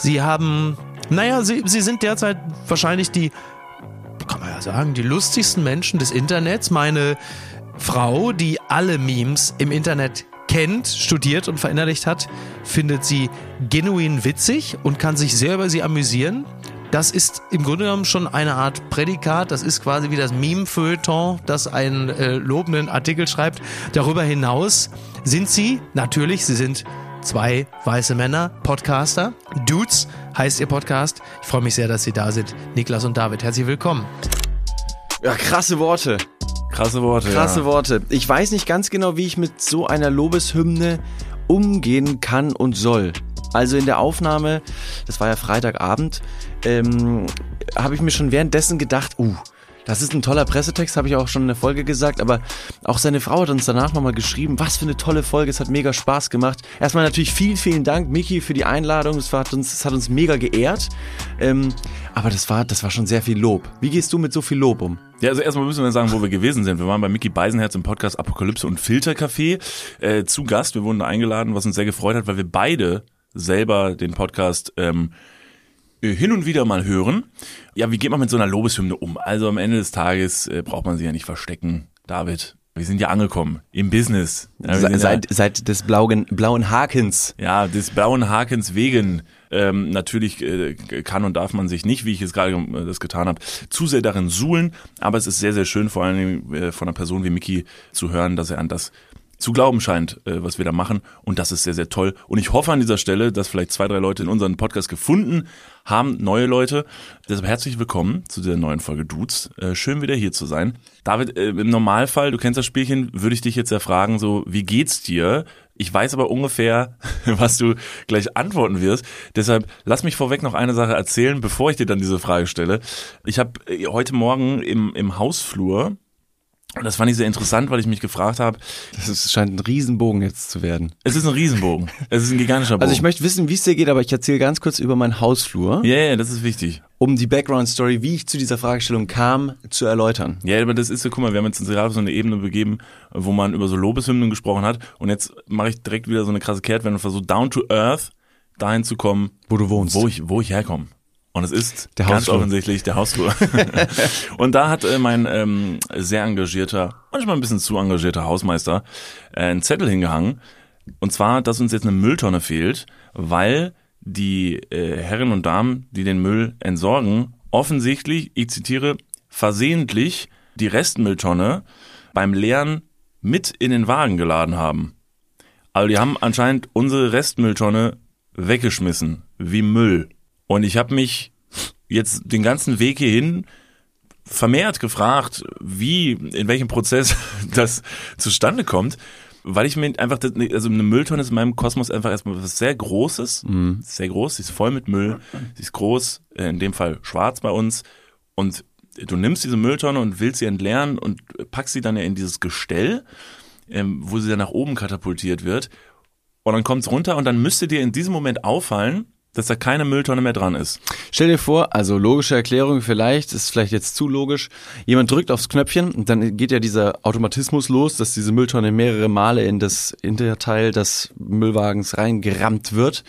Sie haben, naja, sie, sie sind derzeit wahrscheinlich die, kann man ja sagen, die lustigsten Menschen des Internets. Meine Frau, die alle Memes im Internet kennt, studiert und verinnerlicht hat, findet sie genuin witzig und kann sich sehr über sie amüsieren. Das ist im Grunde genommen schon eine Art Prädikat. Das ist quasi wie das Meme-Feuilleton, das einen äh, lobenden Artikel schreibt. Darüber hinaus sind sie, natürlich, sie sind zwei weiße Männer, Podcaster. Dudes heißt ihr Podcast. Ich freue mich sehr, dass Sie da sind. Niklas und David, herzlich willkommen. Ja, krasse Worte. Krasse Worte. Krasse ja. Worte. Ich weiß nicht ganz genau, wie ich mit so einer Lobeshymne umgehen kann und soll. Also in der Aufnahme, das war ja Freitagabend, ähm, habe ich mir schon währenddessen gedacht, uh, das ist ein toller Pressetext, habe ich auch schon in der Folge gesagt, aber auch seine Frau hat uns danach nochmal geschrieben, was für eine tolle Folge, es hat mega Spaß gemacht. Erstmal natürlich vielen, vielen Dank, Miki, für die Einladung, es hat uns, es hat uns mega geehrt, ähm, aber das war, das war schon sehr viel Lob. Wie gehst du mit so viel Lob um? Ja, also erstmal müssen wir sagen, wo wir gewesen sind. Wir waren bei Mickey Beisenherz im Podcast Apokalypse und Filtercafé äh, zu Gast. Wir wurden da eingeladen, was uns sehr gefreut hat, weil wir beide selber den Podcast ähm, hin und wieder mal hören. Ja, wie geht man mit so einer Lobeshymne um? Also am Ende des Tages äh, braucht man sie ja nicht verstecken, David. Wir sind ja angekommen im Business. Ja, Se, seit, ja, seit des blauen, blauen Hakens. Ja, des blauen Hakens wegen. Ähm, natürlich äh, kann und darf man sich nicht, wie ich jetzt gerade äh, das getan habe, zu sehr darin suhlen. Aber es ist sehr, sehr schön, vor allem äh, von einer Person wie Mickey zu hören, dass er an das zu glauben scheint, äh, was wir da machen. Und das ist sehr, sehr toll. Und ich hoffe an dieser Stelle, dass vielleicht zwei, drei Leute in unseren Podcast gefunden haben, neue Leute. Deshalb herzlich willkommen zu dieser neuen Folge Dudes. Äh, schön wieder hier zu sein. David, äh, im Normalfall, du kennst das Spielchen, würde ich dich jetzt ja fragen, so, wie geht's dir? Ich weiß aber ungefähr, was du gleich antworten wirst. Deshalb lass mich vorweg noch eine Sache erzählen, bevor ich dir dann diese Frage stelle. Ich habe heute Morgen im, im Hausflur und das fand ich sehr interessant, weil ich mich gefragt habe. Das scheint ein Riesenbogen jetzt zu werden. Es ist ein Riesenbogen. Es ist ein gigantischer Bogen. Also ich möchte wissen, wie es dir geht, aber ich erzähle ganz kurz über meinen Hausflur. Ja, yeah, das ist wichtig. Um die Background-Story, wie ich zu dieser Fragestellung kam, zu erläutern. Ja, aber das ist so, guck mal, wir haben jetzt gerade so eine Ebene begeben, wo man über so Lobeshymnen gesprochen hat. Und jetzt mache ich direkt wieder so eine krasse Kehrtwende und versuche down to earth dahin zu kommen, wo du wohnst. Wo ich, wo ich herkomme. Und es ist der ganz Hausflur. offensichtlich der Hausflur. und da hat äh, mein ähm, sehr engagierter, manchmal ein bisschen zu engagierter Hausmeister äh, einen Zettel hingehangen. Und zwar, dass uns jetzt eine Mülltonne fehlt, weil die äh, Herren und Damen, die den Müll entsorgen, offensichtlich, ich zitiere, versehentlich die Restmülltonne beim Leeren mit in den Wagen geladen haben. Also die haben anscheinend unsere Restmülltonne weggeschmissen, wie Müll. Und ich habe mich jetzt den ganzen Weg hierhin vermehrt gefragt, wie, in welchem Prozess das zustande kommt, weil ich mir einfach, das, also eine Mülltonne ist in meinem Kosmos einfach erstmal was sehr Großes, mhm. sehr groß, sie ist voll mit Müll, sie ist groß, in dem Fall schwarz bei uns. Und du nimmst diese Mülltonne und willst sie entleeren und packst sie dann ja in dieses Gestell, ähm, wo sie dann nach oben katapultiert wird. Und dann kommt es runter und dann müsste dir in diesem Moment auffallen, dass da keine Mülltonne mehr dran ist. Stell dir vor, also logische Erklärung vielleicht, ist vielleicht jetzt zu logisch. Jemand drückt aufs Knöpfchen und dann geht ja dieser Automatismus los, dass diese Mülltonne mehrere Male in das Hinterteil des Müllwagens reingerammt wird.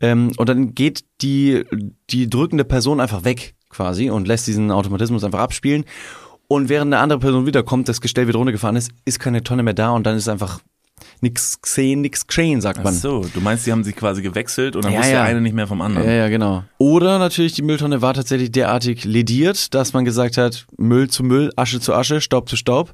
Ähm, und dann geht die, die drückende Person einfach weg quasi und lässt diesen Automatismus einfach abspielen. Und während eine andere Person wiederkommt, das Gestell wieder runtergefahren ist, ist keine Tonne mehr da und dann ist einfach nix gesehen, nix geschehen, sagt man. Ach so, du meinst, die haben sich quasi gewechselt und dann ja, wusste ja. der eine nicht mehr vom anderen. Ja, ja, genau. Oder natürlich, die Mülltonne war tatsächlich derartig lediert, dass man gesagt hat, Müll zu Müll, Asche zu Asche, Staub zu Staub.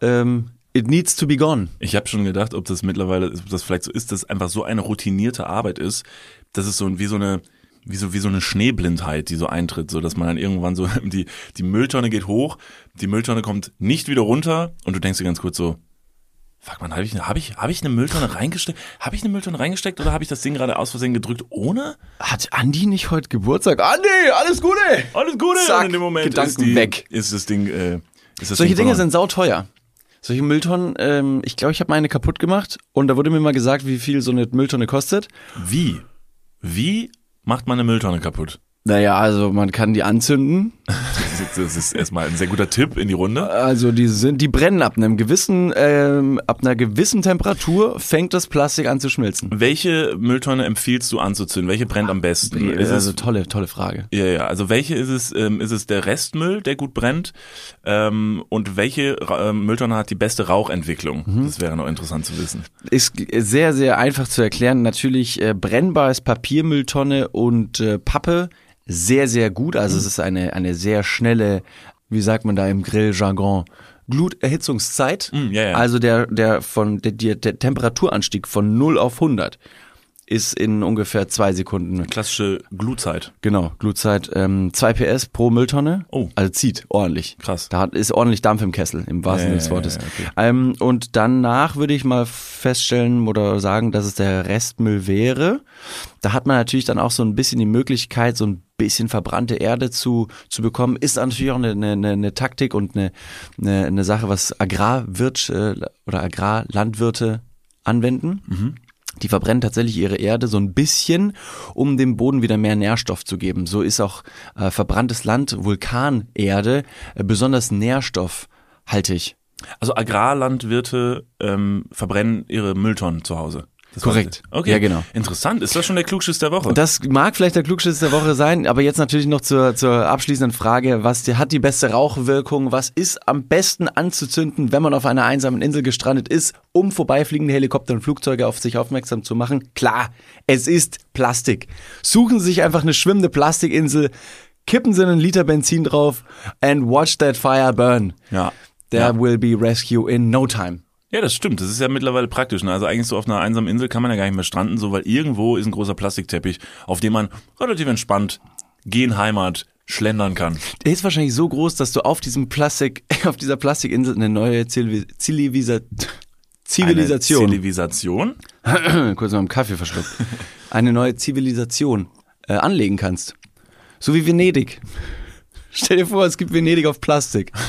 Ähm, it needs to be gone. Ich habe schon gedacht, ob das mittlerweile, ob das vielleicht so ist, dass einfach so eine routinierte Arbeit ist, dass es so wie so eine wie so, wie so eine Schneeblindheit, die so eintritt, so dass man dann irgendwann so, die, die Mülltonne geht hoch, die Mülltonne kommt nicht wieder runter und du denkst dir ganz kurz so, Fuck man, habe ich, hab ich, hab ich eine Mülltonne reingesteckt? Habe ich eine Mülltonne reingesteckt oder habe ich das Ding gerade aus Versehen gedrückt ohne? Hat Andi nicht heute Geburtstag? Andi, alles Gute! Alles Gute! Zack, Und in dem Moment Gedanken ist, die, weg. ist das Ding. Äh, ist das Solche Ding Dinge sind sauteuer. Solche Mülltonnen, ähm, ich glaube, ich habe meine kaputt gemacht und da wurde mir mal gesagt, wie viel so eine Mülltonne kostet. Wie? Wie macht man eine Mülltonne kaputt? Naja, also man kann die anzünden. Das ist erstmal ein sehr guter Tipp in die Runde. Also die sind, die brennen ab einem gewissen, ähm, ab einer gewissen Temperatur fängt das Plastik an zu schmilzen. Welche Mülltonne empfiehlst du anzuzünden? Welche brennt am besten? Ist also es, tolle, tolle Frage. ja, ja. Also welche ist es? Ähm, ist es der Restmüll, der gut brennt? Ähm, und welche ähm, Mülltonne hat die beste Rauchentwicklung? Das wäre noch interessant zu wissen. Ist sehr, sehr einfach zu erklären. Natürlich äh, brennbar ist Papiermülltonne und äh, Pappe sehr, sehr gut. Also es ist eine, eine sehr schnelle, wie sagt man da im Grilljargon, Gluterhitzungszeit. Mm, ja, ja. Also der, der von der, der Temperaturanstieg von 0 auf 100 ist in ungefähr zwei Sekunden. Klassische Glutzeit. Genau, Glutzeit ähm, 2 PS pro Mülltonne. Oh. Also zieht ordentlich. Krass. Da hat- ist ordentlich Dampf im Kessel, im wahrsten Sinne Ja, des Wortes. okay. ähm, und danach würde ich mal feststellen oder sagen, dass es der Restmüll wäre. Da hat man natürlich dann auch so ein bisschen die Möglichkeit, so ein bisschen verbrannte Erde zu, zu bekommen. Ist natürlich auch eine, eine, eine Taktik und eine, eine, eine Sache, was Agrarwirt äh, oder Agrarlandwirte anwenden. Mhm. Die verbrennen tatsächlich ihre Erde so ein bisschen, um dem Boden wieder mehr Nährstoff zu geben. So ist auch äh, verbranntes Land, Vulkanerde, äh, besonders nährstoffhaltig. Also Agrarlandwirte ähm, verbrennen ihre Mülltonnen zu Hause. Das Korrekt. Okay. Ja, genau. Interessant. Ist das schon der Klugschiss der Woche? Das mag vielleicht der Klugschiss der Woche sein, aber jetzt natürlich noch zur, zur abschließenden Frage, was die, hat die beste Rauchwirkung, was ist am besten anzuzünden, wenn man auf einer einsamen Insel gestrandet ist, um vorbeifliegende Helikopter und Flugzeuge auf sich aufmerksam zu machen? Klar, es ist Plastik. Suchen Sie sich einfach eine schwimmende Plastikinsel, kippen Sie einen Liter Benzin drauf and watch that fire burn. ja. There ja. will be rescue in no time. Ja, das stimmt. Das ist ja mittlerweile praktisch. Ne? Also eigentlich so auf einer einsamen Insel kann man ja gar nicht mehr stranden, so weil irgendwo ist ein großer Plastikteppich, auf dem man relativ entspannt gehen Heimat schlendern kann. Der ist wahrscheinlich so groß, dass du auf diesem Plastik, auf dieser Plastikinsel eine neue Zivil- Zivilisa Zivilisation, Eine Zivilisation? kurz mal im Kaffee verschluckt, eine neue Zivilisation äh, anlegen kannst. So wie Venedig. Stell dir vor, es gibt Venedig auf Plastik.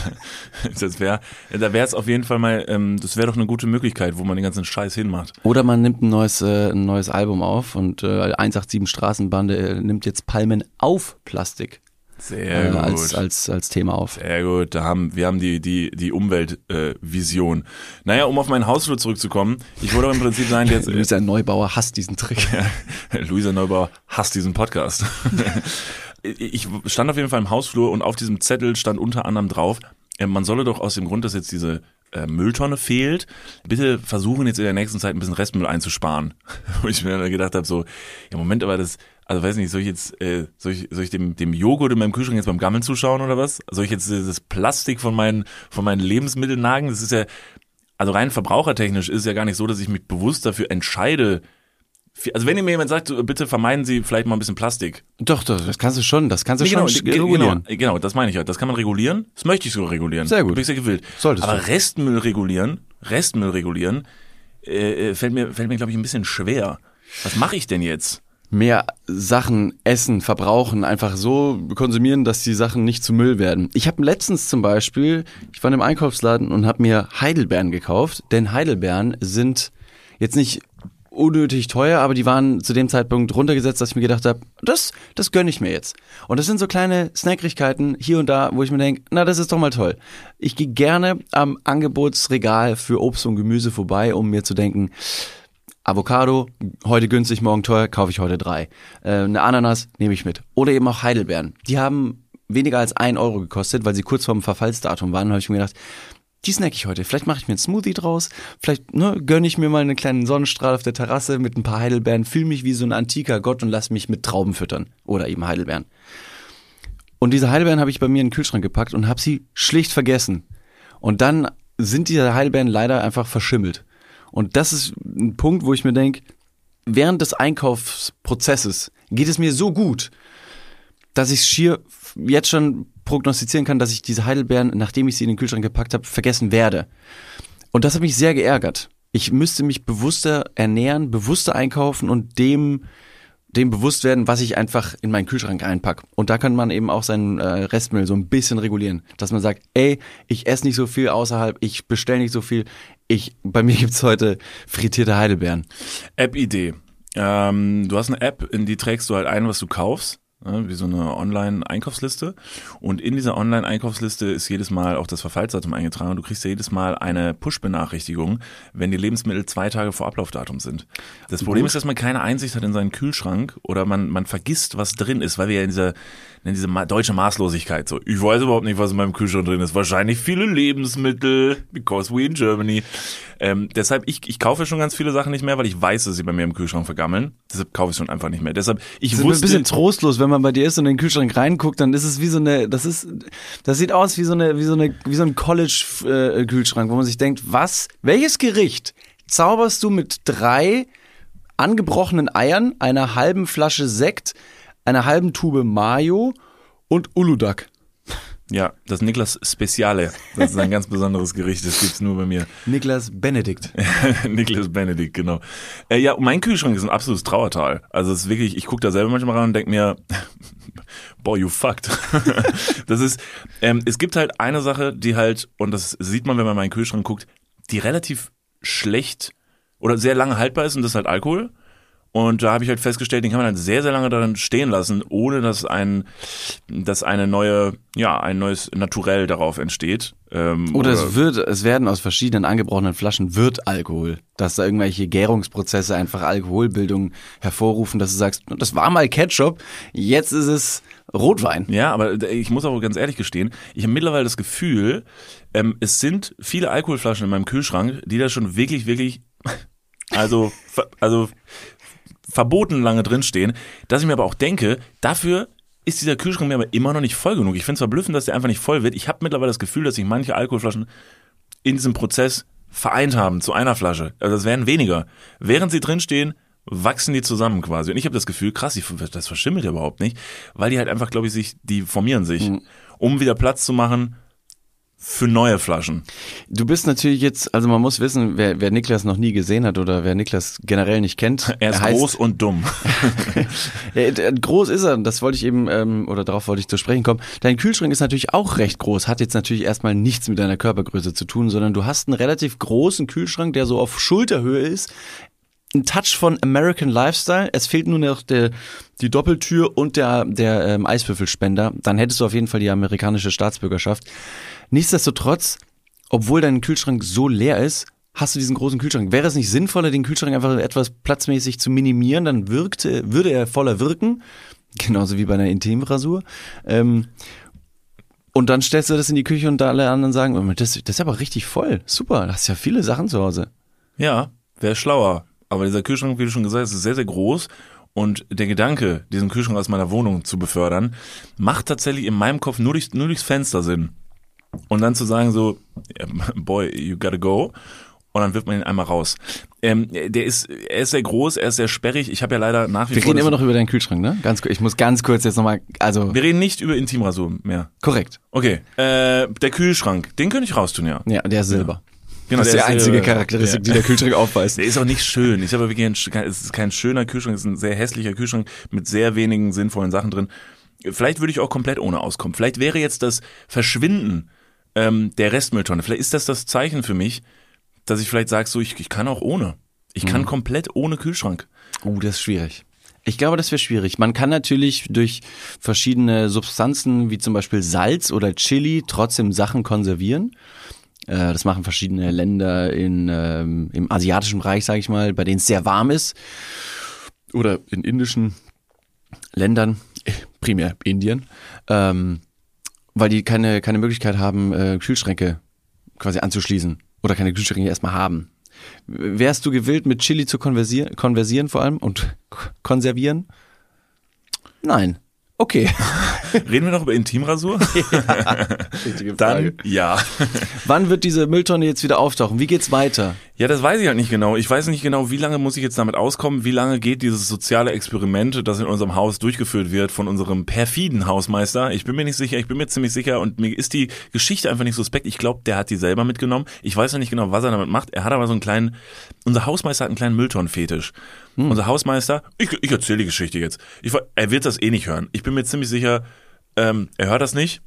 Das wäre, da wäre es auf jeden Fall mal, ähm, das wäre doch eine gute Möglichkeit, wo man den ganzen Scheiß hinmacht. Oder man nimmt ein neues, äh, ein neues Album auf und äh, 187 Straßenbande äh, nimmt jetzt Palmen auf Plastik Sehr äh, gut. als, als, als Thema auf. Sehr gut, da haben wir haben die die die Umweltvision. Äh, Vision. naja, um auf meinen Hausflur zurückzukommen, ich wollte im Prinzip sagen, jetzt Luisa Neubauer hasst diesen Trick. Luisa Neubauer hasst diesen Podcast. Ich stand auf jeden Fall im Hausflur und auf diesem Zettel stand unter anderem drauf, äh, man solle doch aus dem Grund, dass jetzt diese äh, Mülltonne fehlt, bitte versuchen jetzt in der nächsten Zeit ein bisschen Restmüll einzusparen. Wo ich mir dann gedacht habe, so, ja Moment, aber das, also weiß nicht, soll ich jetzt, äh, soll ich, soll ich dem, dem Joghurt in meinem Kühlschrank jetzt beim Gammeln zuschauen oder was? Soll ich jetzt das Plastik von meinen, von meinen Lebensmitteln nagen? Das ist ja, also rein verbrauchertechnisch ist es ja gar nicht so, dass ich mich bewusst dafür entscheide. Also wenn ihr mir jemand sagt, so, bitte vermeiden Sie vielleicht mal ein bisschen Plastik. Doch, doch, das kannst du schon, das kannst du Nee, schon genau, ge- regulieren. genau, genau, das meine ich ja. Das kann man regulieren. Das möchte ich sogar regulieren. Sehr gut. Bin ich sehr gewillt. Solltest Aber du. Restmüll regulieren, Restmüll regulieren, äh, äh, fällt mir, fällt mir glaube ich ein bisschen schwer. Was mache ich denn jetzt? mehr Sachen essen, verbrauchen, einfach so konsumieren, dass die Sachen nicht zu Müll werden. Ich habe letztens zum Beispiel, ich war im Einkaufsladen und habe mir Heidelbeeren gekauft, denn Heidelbeeren sind jetzt nicht unnötig teuer, aber die waren zu dem Zeitpunkt runtergesetzt, dass ich mir gedacht habe, das, das gönne ich mir jetzt. Und das sind so kleine Snackrigkeiten hier und da, wo ich mir denke, na, das ist doch mal toll. Ich gehe gerne am Angebotsregal für Obst und Gemüse vorbei, um mir zu denken, Avocado, heute günstig, morgen teuer, kaufe ich heute drei. Äh, eine Ananas nehme ich mit. Oder eben auch Heidelbeeren. Die haben weniger als ein Euro gekostet, weil sie kurz vorm Verfallsdatum waren. Habe ich mir gedacht, die snack ich heute. Vielleicht mache ich mir einen Smoothie draus. Vielleicht ne, gönne ich mir mal einen kleinen Sonnenstrahl auf der Terrasse mit ein paar Heidelbeeren. Fühle mich wie so ein antiker Gott und lass mich mit Trauben füttern. Oder eben Heidelbeeren. Und diese Heidelbeeren habe ich bei mir in den Kühlschrank gepackt und habe sie schlicht vergessen. Und dann sind diese Heidelbeeren leider einfach verschimmelt. Und das ist ein Punkt, wo ich mir denke, während des Einkaufsprozesses geht es mir so gut, dass ich schier jetzt schon prognostizieren kann, dass ich diese Heidelbeeren, nachdem ich sie in den Kühlschrank gepackt habe, vergessen werde. Und das hat mich sehr geärgert. Ich müsste mich bewusster ernähren, bewusster einkaufen und dem dem bewusst werden, was ich einfach in meinen Kühlschrank einpack. Und da kann man eben auch seinen äh, Restmüll so ein bisschen regulieren. Dass man sagt, ey, ich esse nicht so viel außerhalb, ich bestelle nicht so viel. Ich, bei mir gibt's heute frittierte Heidelbeeren. App-Idee. Ähm, du hast eine App, in die trägst du halt ein, was du kaufst. Ne, wie so eine Online-Einkaufsliste. Und in dieser Online-Einkaufsliste ist jedes Mal auch das Verfallsdatum eingetragen. Und du kriegst ja jedes Mal eine Push-Benachrichtigung, wenn die Lebensmittel zwei Tage vor Ablaufdatum sind. Das Problem ist, dass man keine Einsicht hat in seinen Kühlschrank oder man, man vergisst, was drin ist, weil wir ja in dieser, ma- deutsche Maßlosigkeit so, ich weiß überhaupt nicht, was in meinem Kühlschrank drin ist. Wahrscheinlich viele Lebensmittel, because we in Germany. Ähm, deshalb, ich, ich kaufe schon ganz viele Sachen nicht mehr, weil ich weiß, dass sie bei mir im Kühlschrank vergammeln. Deshalb kaufe ich schon einfach nicht mehr. Deshalb, ich Das ist ein bisschen trostlos, wenn man bei dir ist und in den Kühlschrank reinguckt, dann ist es wie so eine, das ist, das sieht aus wie so eine, wie so eine, wie so ein College-Kühlschrank, wo man sich denkt, was, welches Gericht zauberst du mit drei angebrochenen Eiern, einer halben Flasche Sekt, einer halben Tube Mayo und Uludag? Ja, das Niklas Speziale. Das ist ein ganz besonderes Gericht, das gibt's nur bei mir. Niklas Benedikt. Niklas Benedikt, genau. Äh, ja, mein Kühlschrank ist ein absolutes Trauertal. Also es ist wirklich, ich gucke da selber manchmal ran und denk mir, boah, you fucked. das ist, ähm, es gibt halt eine Sache, die halt, und das sieht man, wenn man in meinen Kühlschrank guckt, die relativ schlecht oder sehr lange haltbar ist und das ist halt Alkohol. Und da habe ich halt festgestellt, den kann man halt sehr, sehr lange darin stehen lassen, ohne dass ein, dass eine neue, ja, ein neues Naturell darauf entsteht. Ähm, Oder es wird, es werden aus verschiedenen angebrochenen Flaschen wird Alkohol. Dass da irgendwelche Gärungsprozesse einfach Alkoholbildung hervorrufen, dass du sagst, das war mal Ketchup, jetzt ist es Rotwein. Ja, aber ich muss auch ganz ehrlich gestehen, ich habe mittlerweile das Gefühl, ähm, es sind viele Alkoholflaschen in meinem Kühlschrank, die da schon wirklich, wirklich, also, also verboten lange drinstehen, dass ich mir aber auch denke, dafür ist dieser Kühlschrank mir aber immer noch nicht voll genug. Ich finde es verblüffend, dass der einfach nicht voll wird. Ich habe mittlerweile das Gefühl, dass sich manche Alkoholflaschen in diesem Prozess vereint haben zu einer Flasche. Also es werden weniger. Während sie drinstehen, wachsen die zusammen quasi. Und ich habe das Gefühl, krass, das verschimmelt ja überhaupt nicht, weil die halt einfach, glaube ich, sich, die formieren sich, um wieder Platz zu machen für neue Flaschen. Du bist natürlich jetzt, also man muss wissen, wer, wer Niklas noch nie gesehen hat oder wer Niklas generell nicht kennt. Er ist heißt- groß und dumm. Groß ist er, das wollte ich eben, ähm, oder darauf wollte ich zu sprechen kommen. Dein Kühlschrank ist natürlich auch recht groß, hat jetzt natürlich erstmal nichts mit deiner Körpergröße zu tun, sondern du hast einen relativ großen Kühlschrank, der so auf Schulterhöhe ist. Ein Touch von American Lifestyle. Es fehlt nur noch der, die Doppeltür und der, der ähm, Eiswürfelspender. Dann hättest du auf jeden Fall die amerikanische Staatsbürgerschaft. Nichtsdestotrotz, obwohl dein Kühlschrank so leer ist, hast du diesen großen Kühlschrank. Wäre es nicht sinnvoller, den Kühlschrank einfach etwas platzmäßig zu minimieren? Dann wirkte, würde er voller wirken. Genauso wie bei einer Intimrasur. Ähm, und dann stellst du das in die Küche und da alle anderen sagen, "Oh, das, das ist aber richtig voll. Super, du hast ja viele Sachen zu Hause. Ja, wäre schlauer. Aber dieser Kühlschrank, wie du schon gesagt hast, ist sehr, sehr groß. Und der Gedanke, diesen Kühlschrank aus meiner Wohnung zu befördern, macht tatsächlich in meinem Kopf nur, durch, nur durchs Fenster Sinn. Und dann zu sagen so, boy, you gotta go. Und dann wirft man ihn einmal raus. Ähm, der ist, er ist sehr groß, er ist sehr sperrig. Ich habe ja leider nach wie Wir vor. reden das- immer noch über deinen Kühlschrank, ne? Ganz, ku- ich muss ganz kurz jetzt nochmal, also, wir reden nicht über Intimrasur mehr. korrekt. Okay, äh, der Kühlschrank, den könnte ich raustun, ja. Ja, der ist Silber. Genau, das ist die der ist, einzige äh, Charakteristik, die der Kühlschrank aufweist. Der ist auch nicht schön. Ich habe wirklich ein, sch- kein- es ist kein schöner Kühlschrank, es ist ein sehr hässlicher Kühlschrank mit sehr wenigen sinnvollen Sachen drin. Vielleicht würde ich auch komplett ohne auskommen. Vielleicht wäre jetzt das Verschwinden ähm, der Restmülltonne, vielleicht ist das das Zeichen für mich, dass ich vielleicht sage, so ich, ich kann auch ohne. Ich kann komplett ohne Kühlschrank. Uh, das ist schwierig. Ich glaube, das wäre schwierig. Man kann natürlich durch verschiedene Substanzen, wie zum Beispiel Salz oder Chili, trotzdem Sachen konservieren. Äh, Das machen verschiedene Länder in, ähm, im asiatischen Bereich, sage ich mal, bei denen es sehr warm ist. Oder in indischen Ländern, primär Indien, ähm, weil die keine, keine Möglichkeit haben, äh, Kühlschränke quasi anzuschließen oder keine Kühlschränke erstmal haben. Wärst du gewillt, mit Chili zu konversieren, konversieren vor allem und konservieren? Nein. Okay. Reden wir noch über Intimrasur? Dann ja. Wann wird diese Mülltonne jetzt wieder auftauchen? Wie geht's weiter? Ja, das weiß ich halt nicht genau. Ich weiß nicht genau, wie lange muss ich jetzt damit auskommen, wie lange geht dieses soziale Experiment, das in unserem Haus durchgeführt wird von unserem perfiden Hausmeister. Ich bin mir nicht sicher, ich bin mir ziemlich sicher und mir ist die Geschichte einfach nicht suspekt. Ich glaube, der hat die selber mitgenommen. Ich weiß noch nicht genau, was er damit macht. Er hat aber so einen kleinen, unser Hausmeister hat einen kleinen Mülltonnenfetisch. Unser Hausmeister, ich, ich erzähle die Geschichte jetzt. Ich, er wird das eh nicht hören. Ich bin mir ziemlich sicher, ähm, er hört das nicht.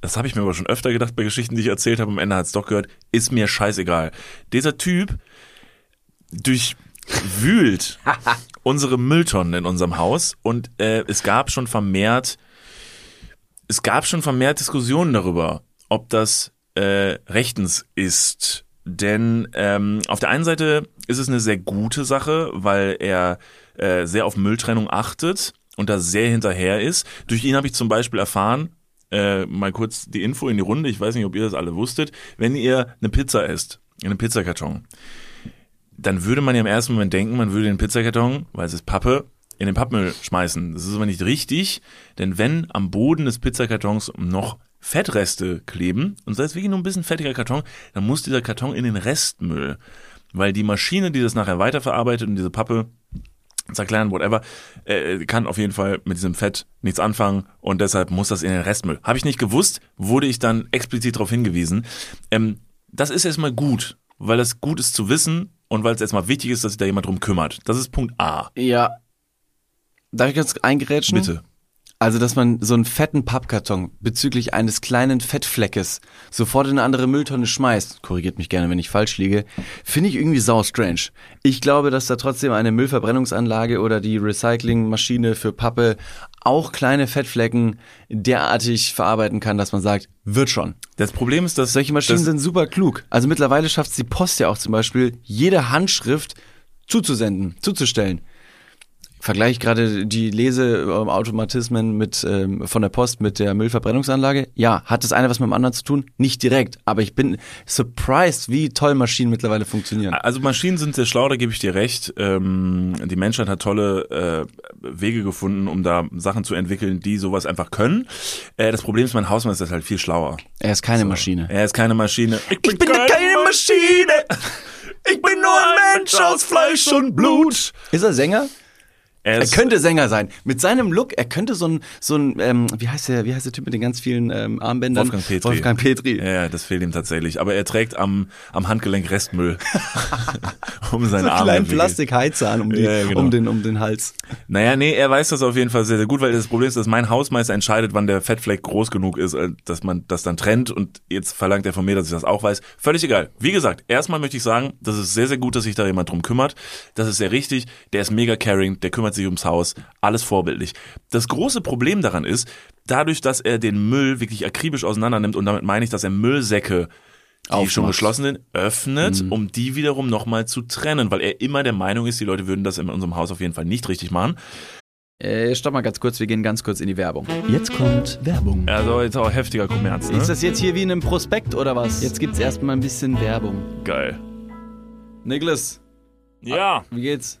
Das habe ich mir aber schon öfter gedacht bei Geschichten, die ich erzählt habe. Am Ende hat es doch gehört. Ist mir scheißegal. Dieser Typ durchwühlt unsere Mülltonnen in unserem Haus und äh, es gab schon vermehrt, es gab schon vermehrt Diskussionen darüber, ob das äh, rechtens ist. Denn ähm, auf der einen Seite ist es eine sehr gute Sache, weil er äh, sehr auf Mülltrennung achtet und da sehr hinterher ist. Durch ihn habe ich zum Beispiel erfahren, äh, mal kurz die Info in die Runde, ich weiß nicht, ob ihr das alle wusstet, wenn ihr eine Pizza esst, in einem Pizzakarton, dann würde man ja im ersten Moment denken, man würde den Pizzakarton, weil es ist Pappe, in den Pappmüll schmeißen. Das ist aber nicht richtig, denn wenn am Boden des Pizzakartons noch Fettreste kleben, und sei es wirklich nur ein bisschen fettiger Karton, dann muss dieser Karton in den Restmüll. Weil die Maschine, die das nachher weiterverarbeitet und diese Pappe zerklären, whatever, äh, kann auf jeden Fall mit diesem Fett nichts anfangen und deshalb muss das in den Restmüll. Habe ich nicht gewusst, wurde ich dann explizit darauf hingewiesen. Ähm, das ist erstmal gut, weil das gut ist zu wissen und weil es erstmal wichtig ist, dass sich da jemand drum kümmert. Das ist Punkt A. Ja. Darf ich ganz eingerätschen? Bitte. Also, dass man so einen fetten Pappkarton bezüglich eines kleinen Fettfleckes sofort in eine andere Mülltonne schmeißt, korrigiert mich gerne, wenn ich falsch liege, finde ich irgendwie sau strange. Ich glaube, dass da trotzdem eine Müllverbrennungsanlage oder die Recyclingmaschine für Pappe auch kleine Fettflecken derartig verarbeiten kann, dass man sagt, wird schon. Das Problem ist, dass Solche Maschinen das, sind super klug. Also mittlerweile schafft es die Post ja auch zum Beispiel, jede Handschrift zuzusenden, zuzustellen. Vergleich gerade die Leseautomatismen mit ähm, von der Post mit der Müllverbrennungsanlage. Ja, hat das eine was mit dem anderen zu tun? Nicht direkt, aber ich bin surprised, wie toll Maschinen mittlerweile funktionieren. Also Maschinen sind sehr schlau, da gebe ich dir recht. Ähm, die Menschheit hat tolle äh, Wege gefunden, um da Sachen zu entwickeln, die sowas einfach können. Äh, das Problem ist, mein Hausmeister ist halt viel schlauer. Er ist keine Maschine. Er ist keine Maschine. Ich bin, Maschine. Ich bin nur ein Mensch aus Fleisch und Blut. Ist er Sänger? Er, Er könnte Sänger sein. Mit seinem Look, er könnte so ein, so ein, ähm, wie heißt der, wie heißt der Typ mit den ganz vielen ähm, Armbändern? Wolfgang Petri. Wolfgang Petri. Ja, das fehlt ihm tatsächlich. Aber er trägt am, am Handgelenk Restmüll. um seine So Arme. kleinen. Plastikheizer um, die, Ja, ja, genau. um, den, um den Hals. Naja, nee, er weiß das auf jeden Fall sehr, sehr gut, weil das Problem ist, dass mein Hausmeister entscheidet, wann der Fettfleck groß genug ist, äh, dass man das dann trennt und jetzt verlangt er von mir, dass ich das auch weiß. Völlig egal. Wie gesagt, erstmal möchte ich sagen, das ist sehr, sehr gut, dass sich da jemand drum kümmert. Das ist sehr richtig. Der ist mega caring, der kümmert sich ums Haus. Alles vorbildlich. Das große Problem daran ist, dadurch, dass er den Müll wirklich akribisch auseinander nimmt und damit meine ich, dass er Müllsäcke die Aufmacht. schon geschlossen sind, öffnet, um die wiederum nochmal zu trennen, weil er immer der Meinung ist, die Leute würden das in unserem Haus auf jeden Fall nicht richtig machen. Äh, stopp mal ganz kurz, wir gehen ganz kurz in die Werbung. Jetzt kommt Werbung. Also jetzt auch heftiger Kommerz, ne? Ist das jetzt hier wie in einem Prospekt oder was? Jetzt gibt's erstmal ein bisschen Werbung. Geil. Niklas, Ja, wie geht's?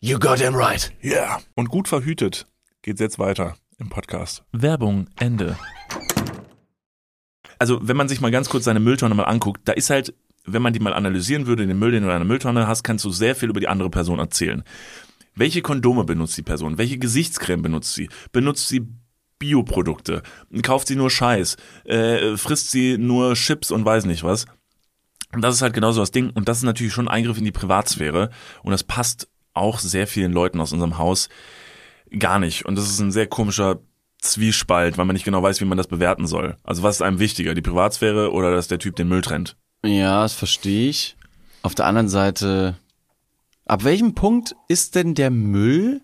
You got him right. Yeah. Und gut verhütet geht's jetzt weiter im Podcast. Werbung, Ende. Also, wenn man sich mal ganz kurz seine Mülltonne mal anguckt, da ist halt, wenn man die mal analysieren würde, den Müll, den du in einer Mülltonne hast, kannst du sehr viel über die andere Person erzählen. Welche Kondome benutzt die Person? Welche Gesichtscreme benutzt sie? Benutzt sie Bioprodukte? Kauft sie nur Scheiß? Äh, frisst sie nur Chips und weiß nicht was? Und das ist halt genauso das Ding. Und das ist natürlich schon ein Eingriff in die Privatsphäre. Und das passt auch sehr vielen Leuten aus unserem Haus gar nicht. Und das ist ein sehr komischer Zwiespalt, weil man nicht genau weiß, wie man das bewerten soll. Also was ist einem wichtiger, die Privatsphäre oder dass der Typ den Müll trennt? Ja, das verstehe ich. Auf der anderen Seite, ab welchem Punkt ist denn der Müll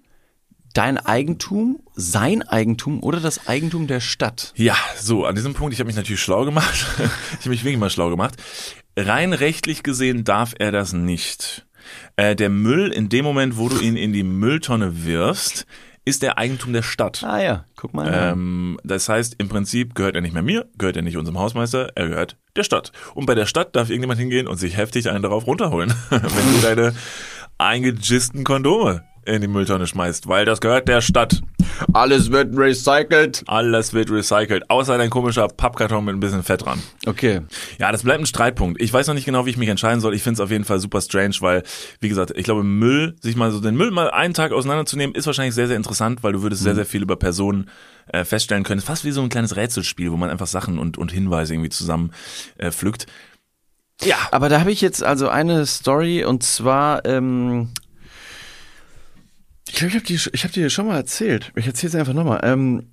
dein Eigentum, sein Eigentum oder das Eigentum der Stadt? Ja, so, an diesem Punkt, ich habe mich natürlich schlau gemacht. ich habe mich wirklich mal schlau gemacht. Rein rechtlich gesehen darf er das nicht. Äh, der Müll, in dem Moment, wo du ihn in die Mülltonne wirfst, ist der Eigentum der Stadt. Ah ja, guck mal. Ähm, das heißt, im Prinzip gehört er nicht mehr mir, gehört er nicht unserem Hausmeister, er gehört der Stadt. Und bei der Stadt darf irgendjemand hingehen und sich heftig einen darauf runterholen, wenn du deine eingegisten Kondome in die Mülltonne schmeißt, weil das gehört der Stadt. Alles wird recycelt. Alles wird recycelt, außer dein komischer Pappkarton mit ein bisschen Fett dran. Okay. Ja, das bleibt ein Streitpunkt. Ich weiß noch nicht genau, wie ich mich entscheiden soll. Ich finde es auf jeden Fall super strange, weil, wie gesagt, ich glaube, Müll, sich mal so den Müll mal einen Tag auseinanderzunehmen, ist wahrscheinlich sehr, sehr interessant, weil du würdest sehr, sehr viel über Personen äh, feststellen können. Fast wie so ein kleines Rätselspiel, wo man einfach Sachen und, und Hinweise irgendwie zusammen äh, pflückt. Ja. Aber da habe ich jetzt also eine Story und zwar, ähm, ich glaube, ich habe die, ich hab die schon mal erzählt. Ich erzähle es einfach nochmal. Ähm,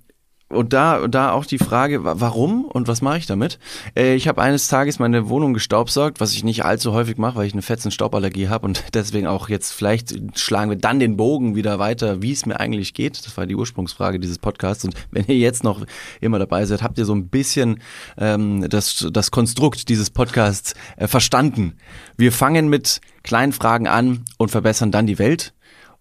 und da, da auch die Frage, wa- warum und was mache ich damit? Äh, ich habe eines Tages meine Wohnung gestaubsaugt, was ich nicht allzu häufig mache, weil ich eine fetzen Stauballergie habe und deswegen auch jetzt vielleicht schlagen wir dann den Bogen wieder weiter, wie es mir eigentlich geht. Das war die Ursprungsfrage dieses Podcasts und wenn ihr jetzt noch immer dabei seid, habt ihr so ein bisschen ähm, das, das Konstrukt dieses Podcasts äh, verstanden. Wir fangen mit kleinen Fragen an und verbessern dann die Welt.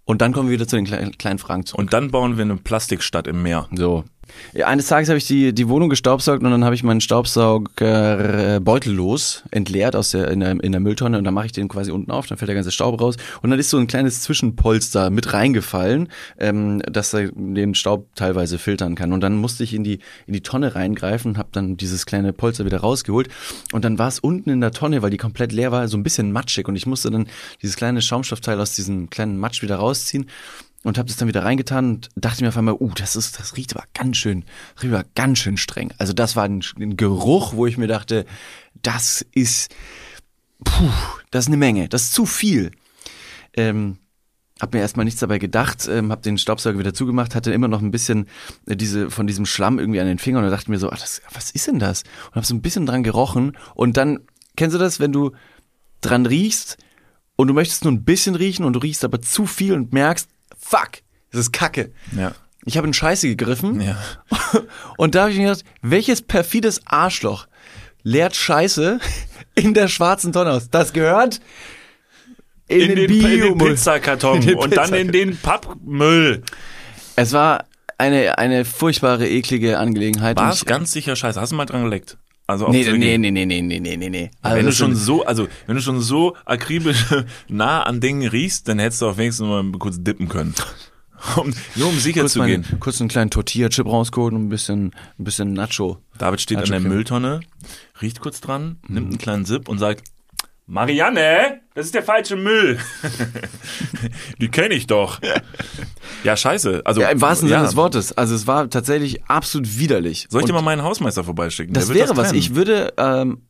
Und dann kommen wir wieder zu den kleinen, kleinen Fragen zurück. Und dann bauen wir eine Plastikstadt im Meer. So. Ja, eines Tages habe ich die, die Wohnung gestaubsaugt und dann habe ich meinen Staubsauger beutellos entleert aus der, in, der, in der Mülltonne und dann mache ich den quasi unten auf, dann fällt der ganze Staub raus und dann ist so ein kleines Zwischenpolster mit reingefallen, ähm, dass er den Staub teilweise filtern kann und dann musste ich in die, in die Tonne reingreifen, habe dann dieses kleine Polster wieder rausgeholt und dann war es unten in der Tonne, weil die komplett leer war, so ein bisschen matschig und ich musste dann dieses kleine Schaumstoffteil aus diesem kleinen Matsch wieder rausziehen und habe das dann wieder reingetan und dachte mir auf einmal, uh, das ist, das riecht aber ganz schön, riecht aber ganz schön streng. Also das war ein, ein Geruch, wo ich mir dachte, das ist, puh, das ist eine Menge, das ist zu viel. Ähm, hab mir erstmal nichts dabei gedacht, ähm, hab den Staubsauger wieder zugemacht, hatte immer noch ein bisschen äh, diese von diesem Schlamm irgendwie an den Fingern und dachte mir so, ach, das, was ist denn das? Und hab so ein bisschen dran gerochen und dann kennst du das, wenn du dran riechst und du möchtest nur ein bisschen riechen und du riechst aber zu viel und merkst, fuck, das ist Kacke. Ja. Ich habe in Scheiße gegriffen Ja. und da habe ich mir gedacht, welches perfides Arschloch leert Scheiße in der schwarzen Tonne aus? Das gehört in, In, den, in den Biomüll. Pizzakarton In den und dann in den Pappmüll. Es war eine, eine furchtbare, eklige Angelegenheit. War Und es ich- ganz sicher scheiße. Hast du mal dran geleckt? Also Nee, es nee, nee, nee, nee, nee, nee, nee, nee. Also wenn du das schon so, also wenn du schon so akribisch nah an Dingen riechst, dann hättest du auch wenigstens mal kurz dippen können. Um, nur um sicher kurz, zu meine, gehen. kurz einen kleinen Tortilla-Chip rausgeholt und ein bisschen, ein bisschen Nacho. David steht an Nacho der Creme. Mülltonne, riecht kurz dran, Mhm. nimmt einen kleinen Sip und sagt, Marianne, das ist der falsche Müll. Die kenne ich doch. Ja, scheiße. Also, Ja, im wahrsten ja. Sinne des Wortes. Also es war tatsächlich absolut widerlich. Soll ich dir Und mal meinen Hausmeister vorbeischicken? das wäre was. trennen. Ich würde, ähm,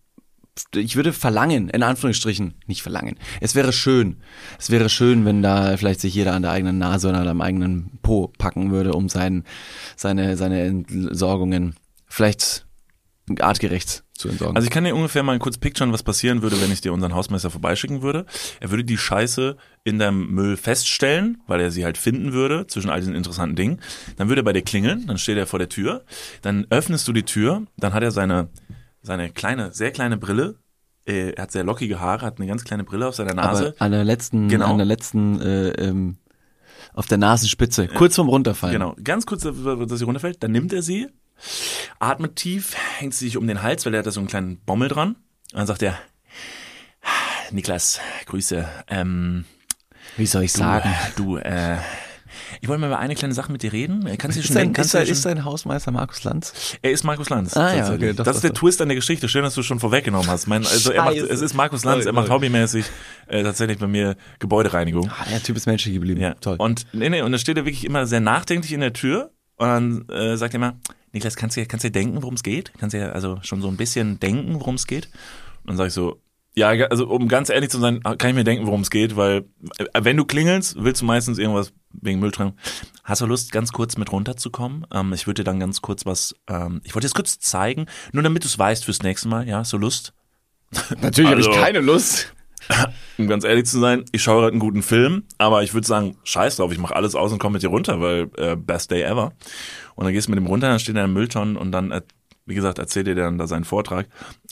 ich würde verlangen, in Anführungsstrichen, nicht verlangen. Es wäre schön. Es wäre schön, wenn da vielleicht sich jeder an der eigenen Nase oder am eigenen Po packen würde, um sein, seine, seine Entsorgungen vielleicht artgerecht zu entsorgen. Also ich kann dir ungefähr mal kurz picturen, was passieren würde, wenn ich dir unseren Hausmeister vorbeischicken würde. Er würde die Scheiße in deinem Müll feststellen, weil er sie halt finden würde zwischen all diesen interessanten Dingen. Dann würde er bei dir klingeln, dann steht er vor der Tür. Dann öffnest du die Tür, dann hat er seine, seine kleine, sehr kleine Brille. Äh, Er hat sehr lockige Haare, hat eine ganz kleine Brille auf seiner Nase. Aber an der letzten, Genau. an der letzten, äh, ähm, auf der Nasenspitze, kurz vorm Runterfallen. Genau, ganz kurz, dass sie runterfällt. Dann nimmt er sie, atmet tief, hängt sie sich um den Hals, weil er hat da so einen kleinen Bommel dran. Und dann sagt er, Niklas, Grüße. Ähm, Wie soll ich du, sagen? du, äh, Ich wollte mal über eine kleine Sache mit dir reden. Kannst du schon dein, denken? Kannst ist, dir ist schon, dein Hausmeister Markus Lanz? er ist Markus Lanz. Ah, ja, okay, doch, das ist der doch. Twist an der Geschichte. Schön, dass du schon vorweggenommen hast. Mein, also er macht, es ist Markus Lanz, er macht hobbymäßig äh, tatsächlich bei mir Gebäudereinigung. Ah, der Typ ist menschlich geblieben. Ja. Toll. Und nee, nee, und dann steht er wirklich immer sehr nachdenklich in der Tür und dann äh, sagt er immer, Niklas, kannst du, kannst du denken, worum es geht? Kannst du also schon so ein bisschen denken, worum es geht? Und dann sage ich so, ja, also um ganz ehrlich zu sein, kann ich mir denken, worum es geht, weil äh, wenn du klingelst, willst du meistens irgendwas wegen Müll trennen. Hast du Lust, ganz kurz mit runterzukommen? Ähm, ich würde dir dann ganz kurz was, ähm, ich wollte dir das kurz zeigen, nur damit du es weißt fürs nächste Mal, ja, so Lust? Natürlich Also- habe ich keine Lust. Um ganz ehrlich zu sein, ich schaue gerade einen guten Film, aber ich würde sagen, scheiß drauf, ich mache alles aus und komme mit dir runter, weil äh, best day ever. Und dann gehst du mit dem runter, dann steht er im Mülltonnen und dann, äh, wie gesagt, erzählt dir dann da seinen Vortrag.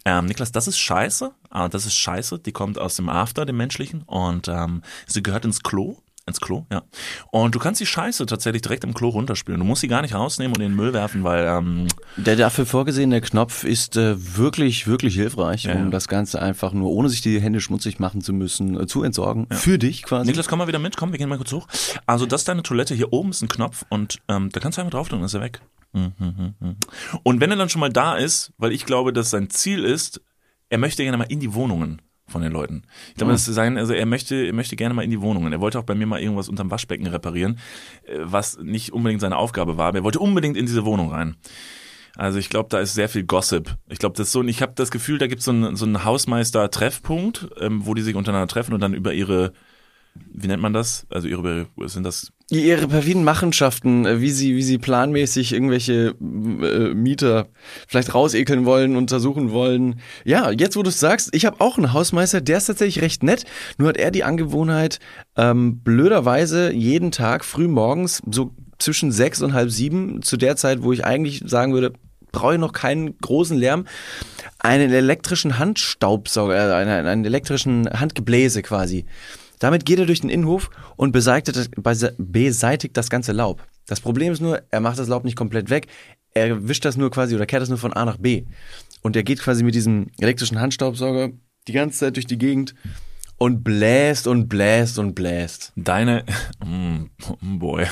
Ähm, Niklas, das ist scheiße, ah, das ist scheiße, die kommt aus dem After, dem menschlichen, und ähm, sie gehört ins Klo. Ins Klo, ja. Und du kannst die Scheiße tatsächlich direkt im Klo runterspülen. Du musst sie gar nicht rausnehmen und in den Müll werfen, weil ähm, Der dafür vorgesehene Knopf ist äh, wirklich, wirklich hilfreich, Ja, um ja. das Ganze einfach nur, ohne sich die Hände schmutzig machen zu müssen, äh, zu entsorgen. Für dich quasi. Niklas, komm mal wieder mit, komm, wir gehen mal kurz hoch. Also das ist deine Toilette, hier oben ist ein Knopf und ähm, da kannst du einfach draufdrücken, dann ist er weg. Mhm, mhm, mhm. Und wenn er dann schon mal da ist, weil ich glaube, dass sein Ziel ist, er möchte gerne mal in die Wohnungen von den Leuten. Ich glaube, das ist sein, also er möchte, er möchte gerne mal in die Wohnungen. Er wollte auch bei mir mal irgendwas unterm Waschbecken reparieren, äh, was nicht unbedingt seine Aufgabe war, aber er wollte unbedingt in diese Wohnung rein. Also ich glaube, da ist sehr viel Gossip. Ich glaube, das ist so, ich habe das Gefühl, da gibt so es einen, so einen Hausmeister-Treffpunkt, ähm, wo die sich untereinander treffen und dann über ihre, wie nennt man das? Also ihre, sind das Ihre perfiden Machenschaften, äh, wie sie, wie sie planmäßig irgendwelche äh, Mieter vielleicht rausekeln wollen, untersuchen wollen. Ja, jetzt wo du es sagst, ich habe auch einen Hausmeister, der ist tatsächlich recht nett. Nur hat er die Angewohnheit, ähm, blöderweise jeden Tag früh morgens, so zwischen sechs und halb sieben, zu der Zeit, wo ich eigentlich sagen würde, brauche ich noch keinen großen Lärm, einen elektrischen Handstaubsauger, äh, einen, einen elektrischen Handgebläse quasi. Damit geht er durch den Innenhof und beseitigt das, bese- beseitigt das ganze Laub. Das Problem ist nur, er macht das Laub nicht komplett weg. Er wischt das nur quasi oder kehrt das nur von A nach B. Und er geht quasi mit diesem elektrischen Handstaubsauger die ganze Zeit durch die Gegend und bläst und bläst und bläst. Deine, mm, boy,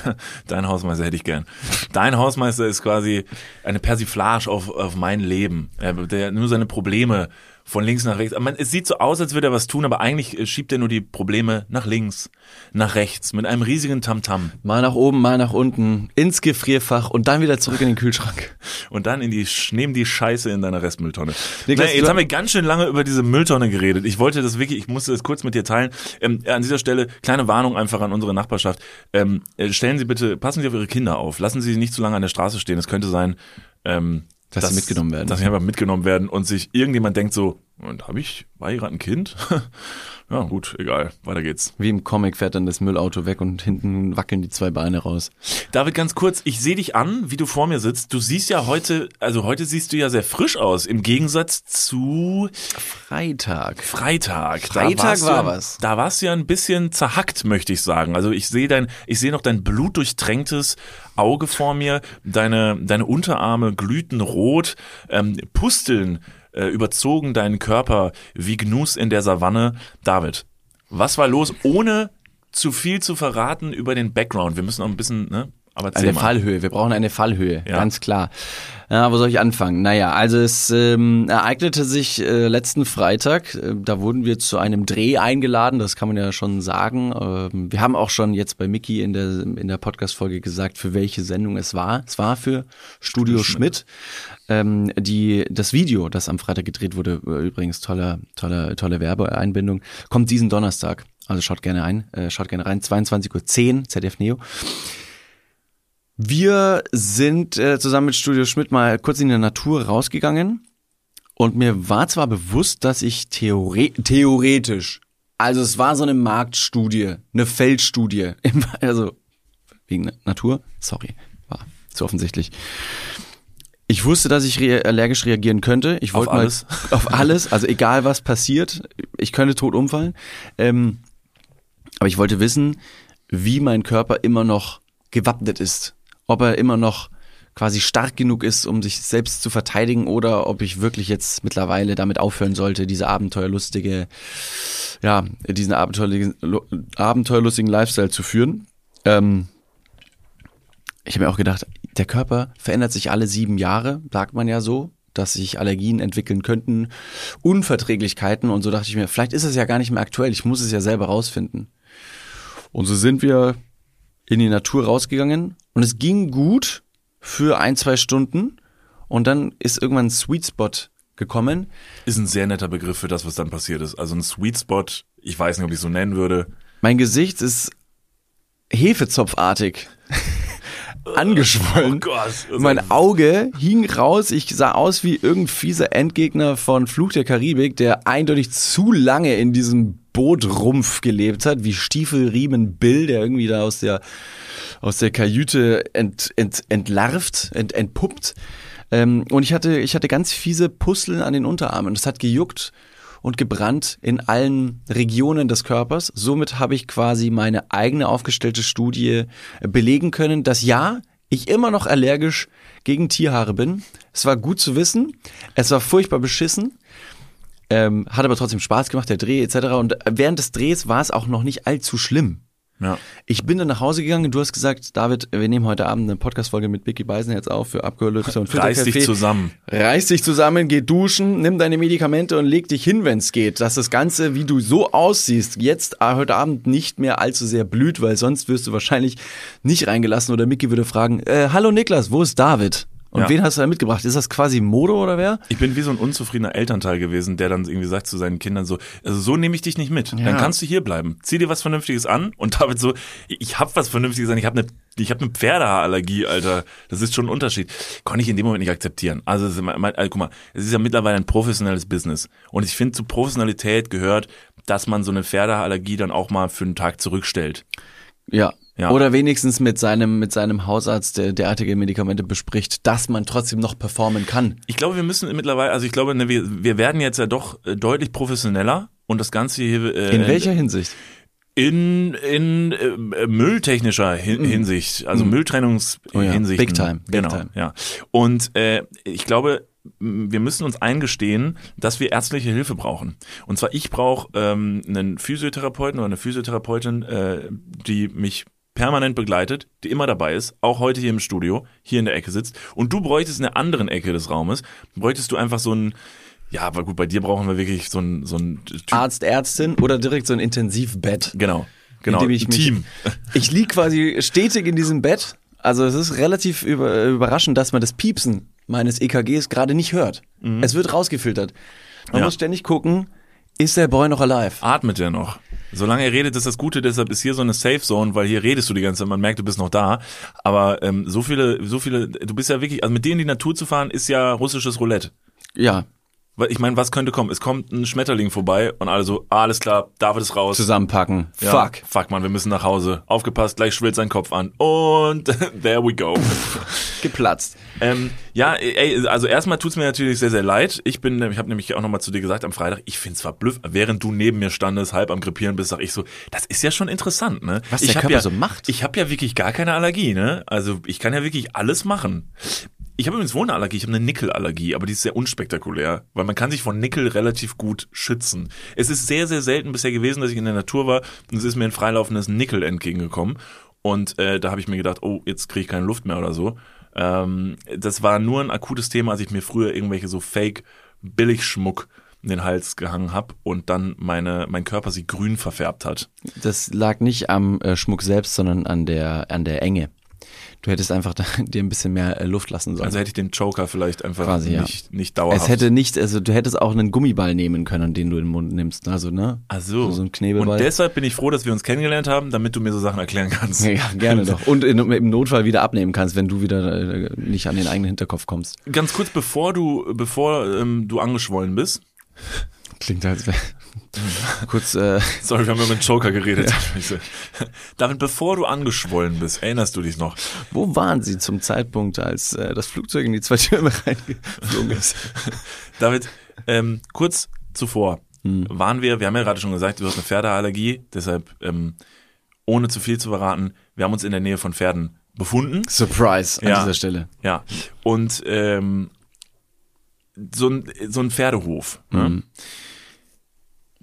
dein Hausmeister hätte ich gern. Dein Hausmeister ist quasi eine Persiflage auf, auf mein Leben. Er, der nur seine Probleme von links nach rechts. Man, es sieht so aus, als würde er was tun, aber eigentlich äh, schiebt er nur die Probleme nach links, nach rechts, mit einem riesigen Tamtam. Mal nach oben, mal nach unten, ins Gefrierfach und dann wieder zurück in den Kühlschrank. Und dann in die, nehmen die Scheiße in deiner Restmülltonne. Niklas, naja, jetzt haben wir ganz schön lange über diese Mülltonne geredet. Ich wollte das wirklich, ich musste das kurz mit dir teilen. Ähm, an dieser Stelle, kleine Warnung einfach an unsere Nachbarschaft. Ähm, äh, stellen Sie bitte, passen Sie auf Ihre Kinder auf. Lassen Sie sie nicht zu lange an der Straße stehen. Es könnte sein, ähm, Dass sie mitgenommen werden. Dass sie einfach mitgenommen werden und sich irgendjemand denkt so, und habe ich, war hier gerade ein Kind? ja, gut, egal, weiter geht's. Wie im Comic fährt dann das Müllauto weg und hinten wackeln die zwei Beine raus. David, ganz kurz, ich sehe dich an, wie du vor mir sitzt. Du siehst ja heute, also heute siehst du ja sehr frisch aus, im Gegensatz zu Freitag. Freitag. Freitag du war ja, was. Da warst du ja ein bisschen zerhackt, möchte ich sagen. Also ich sehe dein, ich sehe noch dein blutdurchtränktes Auge vor mir, deine, deine Unterarme glühten rot, ähm, Pusteln äh, überzogen deinen Körper wie Gnus in der Savanne. David, was war los, ohne zu viel zu verraten über den Background? Wir müssen auch ein bisschen, ne? Aber Eine mal. Fallhöhe. Wir brauchen eine Fallhöhe, Ja. ganz klar. Ja, wo soll ich anfangen? Naja, also es ähm, ereignete sich äh, letzten Freitag. Äh, da wurden wir zu einem Dreh eingeladen, das kann man ja schon sagen. Ähm, wir haben auch schon jetzt bei Mickey in der, in der Podcast-Folge gesagt, für welche Sendung es war. Es war für Studio Schmidt. Ähm, die, das Video, das am Freitag gedreht wurde, äh, übrigens tolle, tolle, tolle Werbeeinbindung, kommt diesen Donnerstag. Also schaut gerne ein, äh, schaut gerne rein. 22.10 Uhr, ZDF Neo. Wir sind äh, zusammen mit Studio Schmidt mal kurz in die Natur rausgegangen und mir war zwar bewusst, dass ich theore theoretisch, also es war so eine Marktstudie, eine Feldstudie, also wegen Natur, sorry, war zu offensichtlich. Ich wusste, dass ich rea allergisch reagieren könnte. Ich Auf wollte mal alles? auf alles, also egal was passiert, ich könnte tot umfallen. Ähm, aber ich wollte wissen, wie mein Körper immer noch gewappnet ist. Ob er immer noch quasi stark genug ist, um sich selbst zu verteidigen oder ob ich wirklich jetzt mittlerweile damit aufhören sollte, diese abenteuerlustige, ja, diesen abenteuerlustigen, abenteuerlustigen Lifestyle zu führen. Ähm, ich habe mir auch gedacht, der Körper verändert sich alle sieben Jahre, sagt man ja so, dass sich Allergien entwickeln könnten, Unverträglichkeiten und so dachte ich mir, vielleicht ist es ja gar nicht mehr aktuell, ich muss es ja selber rausfinden. Und so sind wir in die Natur rausgegangen und es ging gut für ein, zwei Stunden und dann ist irgendwann ein Sweet Spot gekommen. Ist ein sehr netter Begriff für das, was dann passiert ist. Also ein Sweet Spot, ich weiß nicht, ob ich es so nennen würde. Mein Gesicht ist hefezopfartig angeschwollen. Oh Gott. Mein Auge hing raus. Ich sah aus wie irgendein fieser Endgegner von Fluch der Karibik, der eindeutig zu lange in diesem Bootrumpf gelebt hat, wie Stiefelriemen Bill, der irgendwie da aus der aus der Kajüte ent, ent, entlarvt, ent, entpuppt. Ähm, und ich hatte, ich hatte ganz fiese Pusteln an den Unterarmen. Das hat gejuckt und gebrannt in allen Regionen des Körpers. Somit habe ich quasi meine eigene aufgestellte Studie belegen können, dass ja, ich immer noch allergisch gegen Tierhaare bin. Es war gut zu wissen. Es war furchtbar beschissen. Ähm, hat aber trotzdem Spaß gemacht, der Dreh etc. Und während des Drehs war es auch noch nicht allzu schlimm. Ja. Ich bin dann nach Hause gegangen und du hast gesagt, David, wir nehmen heute Abend eine Podcast-Folge mit Vicky Beisenherz auf für Abgehörlüfter und Reiß dich zusammen. Reiß dich zusammen, geh duschen, nimm deine Medikamente und leg dich hin, wenn's geht. Dass das Ganze, wie du so aussiehst, jetzt äh, heute Abend nicht mehr allzu sehr blüht, weil sonst wirst du wahrscheinlich nicht reingelassen oder Micky würde fragen, äh, hallo Niklas, wo ist David? Und Ja. wen hast du da mitgebracht? Ist das quasi Modo oder wer? Ich bin wie so ein unzufriedener Elternteil gewesen, der dann irgendwie sagt zu seinen Kindern so, also so nehme ich dich nicht mit. Dann Ja. kannst du hier bleiben. Zieh dir was Vernünftiges an und David so, ich hab was Vernünftiges an, ich habe eine ich habe eine Pferdehaarallergie, Alter. Das ist schon ein Unterschied. Konnte ich in dem Moment nicht akzeptieren. Also, es ist, mein- also guck mal, es ist ja mittlerweile ein professionelles Business. Und ich finde, zu Professionalität gehört, dass man so eine Pferdehaarallergie dann auch mal für einen Tag zurückstellt. Ja. Ja. Oder wenigstens mit seinem, mit seinem Hausarzt, der derartige Medikamente bespricht, dass man trotzdem noch performen kann. Ich glaube, wir müssen mittlerweile, also ich glaube, ne, wir, wir werden jetzt ja doch äh, deutlich professioneller und das Ganze hier äh, In welcher Hinsicht? in in äh, mülltechnischer Hin Hinsicht, also Mülltrennungshinsicht. Mhm. Oh ja, big time, big genau, time. ja. Und äh, ich glaube, wir müssen uns eingestehen, dass wir ärztliche Hilfe brauchen. Und zwar ich brauche ähm, einen Physiotherapeuten oder eine Physiotherapeutin, äh, die mich permanent begleitet, die immer dabei ist, auch heute hier im Studio, hier in der Ecke sitzt. Und du bräuchtest in der anderen Ecke des Raumes, bräuchtest du einfach so ein, ja, aber gut, bei dir brauchen wir wirklich so ein, so ein Typ. Arzt, Ärztin oder direkt so ein Intensivbett? Genau, genau, dem ich mich- Team. Ich lieg quasi stetig in diesem Bett. Also es ist relativ über, überraschend, dass man das Piepsen meines EKGs gerade nicht hört. Es wird rausgefiltert. Man Ja. muss ständig gucken, ist der Boy noch alive? atmet er noch. Solange er redet, ist das Gute, deshalb ist hier so eine Safe Zone, weil hier redest du die ganze Zeit, man merkt, du bist noch da. Aber ähm, so viele, so viele, du bist ja wirklich, also mit denen in die Natur zu fahren, ist ja russisches Roulette. Ja, Ich meine, was könnte kommen? Es kommt ein Schmetterling vorbei und alle so, ah, alles klar, David ist raus. zusammenpacken. Ja, Fuck. Fuck, man, wir müssen nach Hause. Aufgepasst, gleich schwillt sein Kopf an. Und there we go. Geplatzt. Ähm, ja, ey, also erstmal tut's mir natürlich sehr, sehr leid. Ich bin, ich habe nämlich auch nochmal zu dir gesagt am Freitag, ich find's verblüffend, während du neben mir standest, halb am Krepieren bist, sag ich so, das ist ja schon interessant, ne? Was ich der Körper ja, so macht. Ich habe ja wirklich gar keine Allergie, ne? Also ich kann ja wirklich alles machen. Ich habe übrigens wohl eine Allergie, ich habe eine Nickelallergie, aber die ist sehr unspektakulär, weil man kann sich von Nickel relativ gut schützen. Es ist sehr, sehr selten bisher gewesen, dass ich in der Natur war und es ist mir ein freilaufendes Nickel entgegengekommen. Und äh, da habe ich mir gedacht, oh, jetzt kriege ich keine Luft mehr oder so. Ähm, das war nur ein akutes Thema, als ich mir früher irgendwelche so Fake-Billigschmuck in den Hals gehangen habe und dann meine, mein Körper sie grün verfärbt hat. Das lag nicht am äh, Schmuck selbst, sondern an der, an der Enge. Du hättest einfach da, dir ein bisschen mehr äh, Luft lassen sollen. Also hätte ich den Joker vielleicht einfach Quasi, ja. nicht, nicht dauerhaft. es hätte nicht, also du hättest auch einen Gummiball nehmen können, den du in den Mund nimmst. Also, ne? Ach so. So ein Knebelball. Und deshalb bin ich froh, dass wir uns kennengelernt haben, damit du mir so Sachen erklären kannst. Ja, gerne doch. Und in, im Notfall wieder abnehmen kannst, wenn du wieder äh, nicht an den eigenen Hinterkopf kommst. Ganz kurz, bevor du, bevor ähm, du angeschwollen bist. Klingt als wäre kurz äh, Sorry, wir haben über den Joker geredet. Damit, bevor du angeschwollen bist, erinnerst du dich noch? Wo waren Sie zum Zeitpunkt, als äh, das Flugzeug in die zwei Türme reingeflogen ist? David, ähm, kurz zuvor Hm. waren wir, wir haben ja gerade schon gesagt, du hast eine Pferdeallergie, deshalb, ähm, ohne zu viel zu verraten, wir haben uns in der Nähe von Pferden befunden. Surprise an Ja. dieser Stelle. Ja. Und ähm, so ein, so ein Pferdehof. Ne?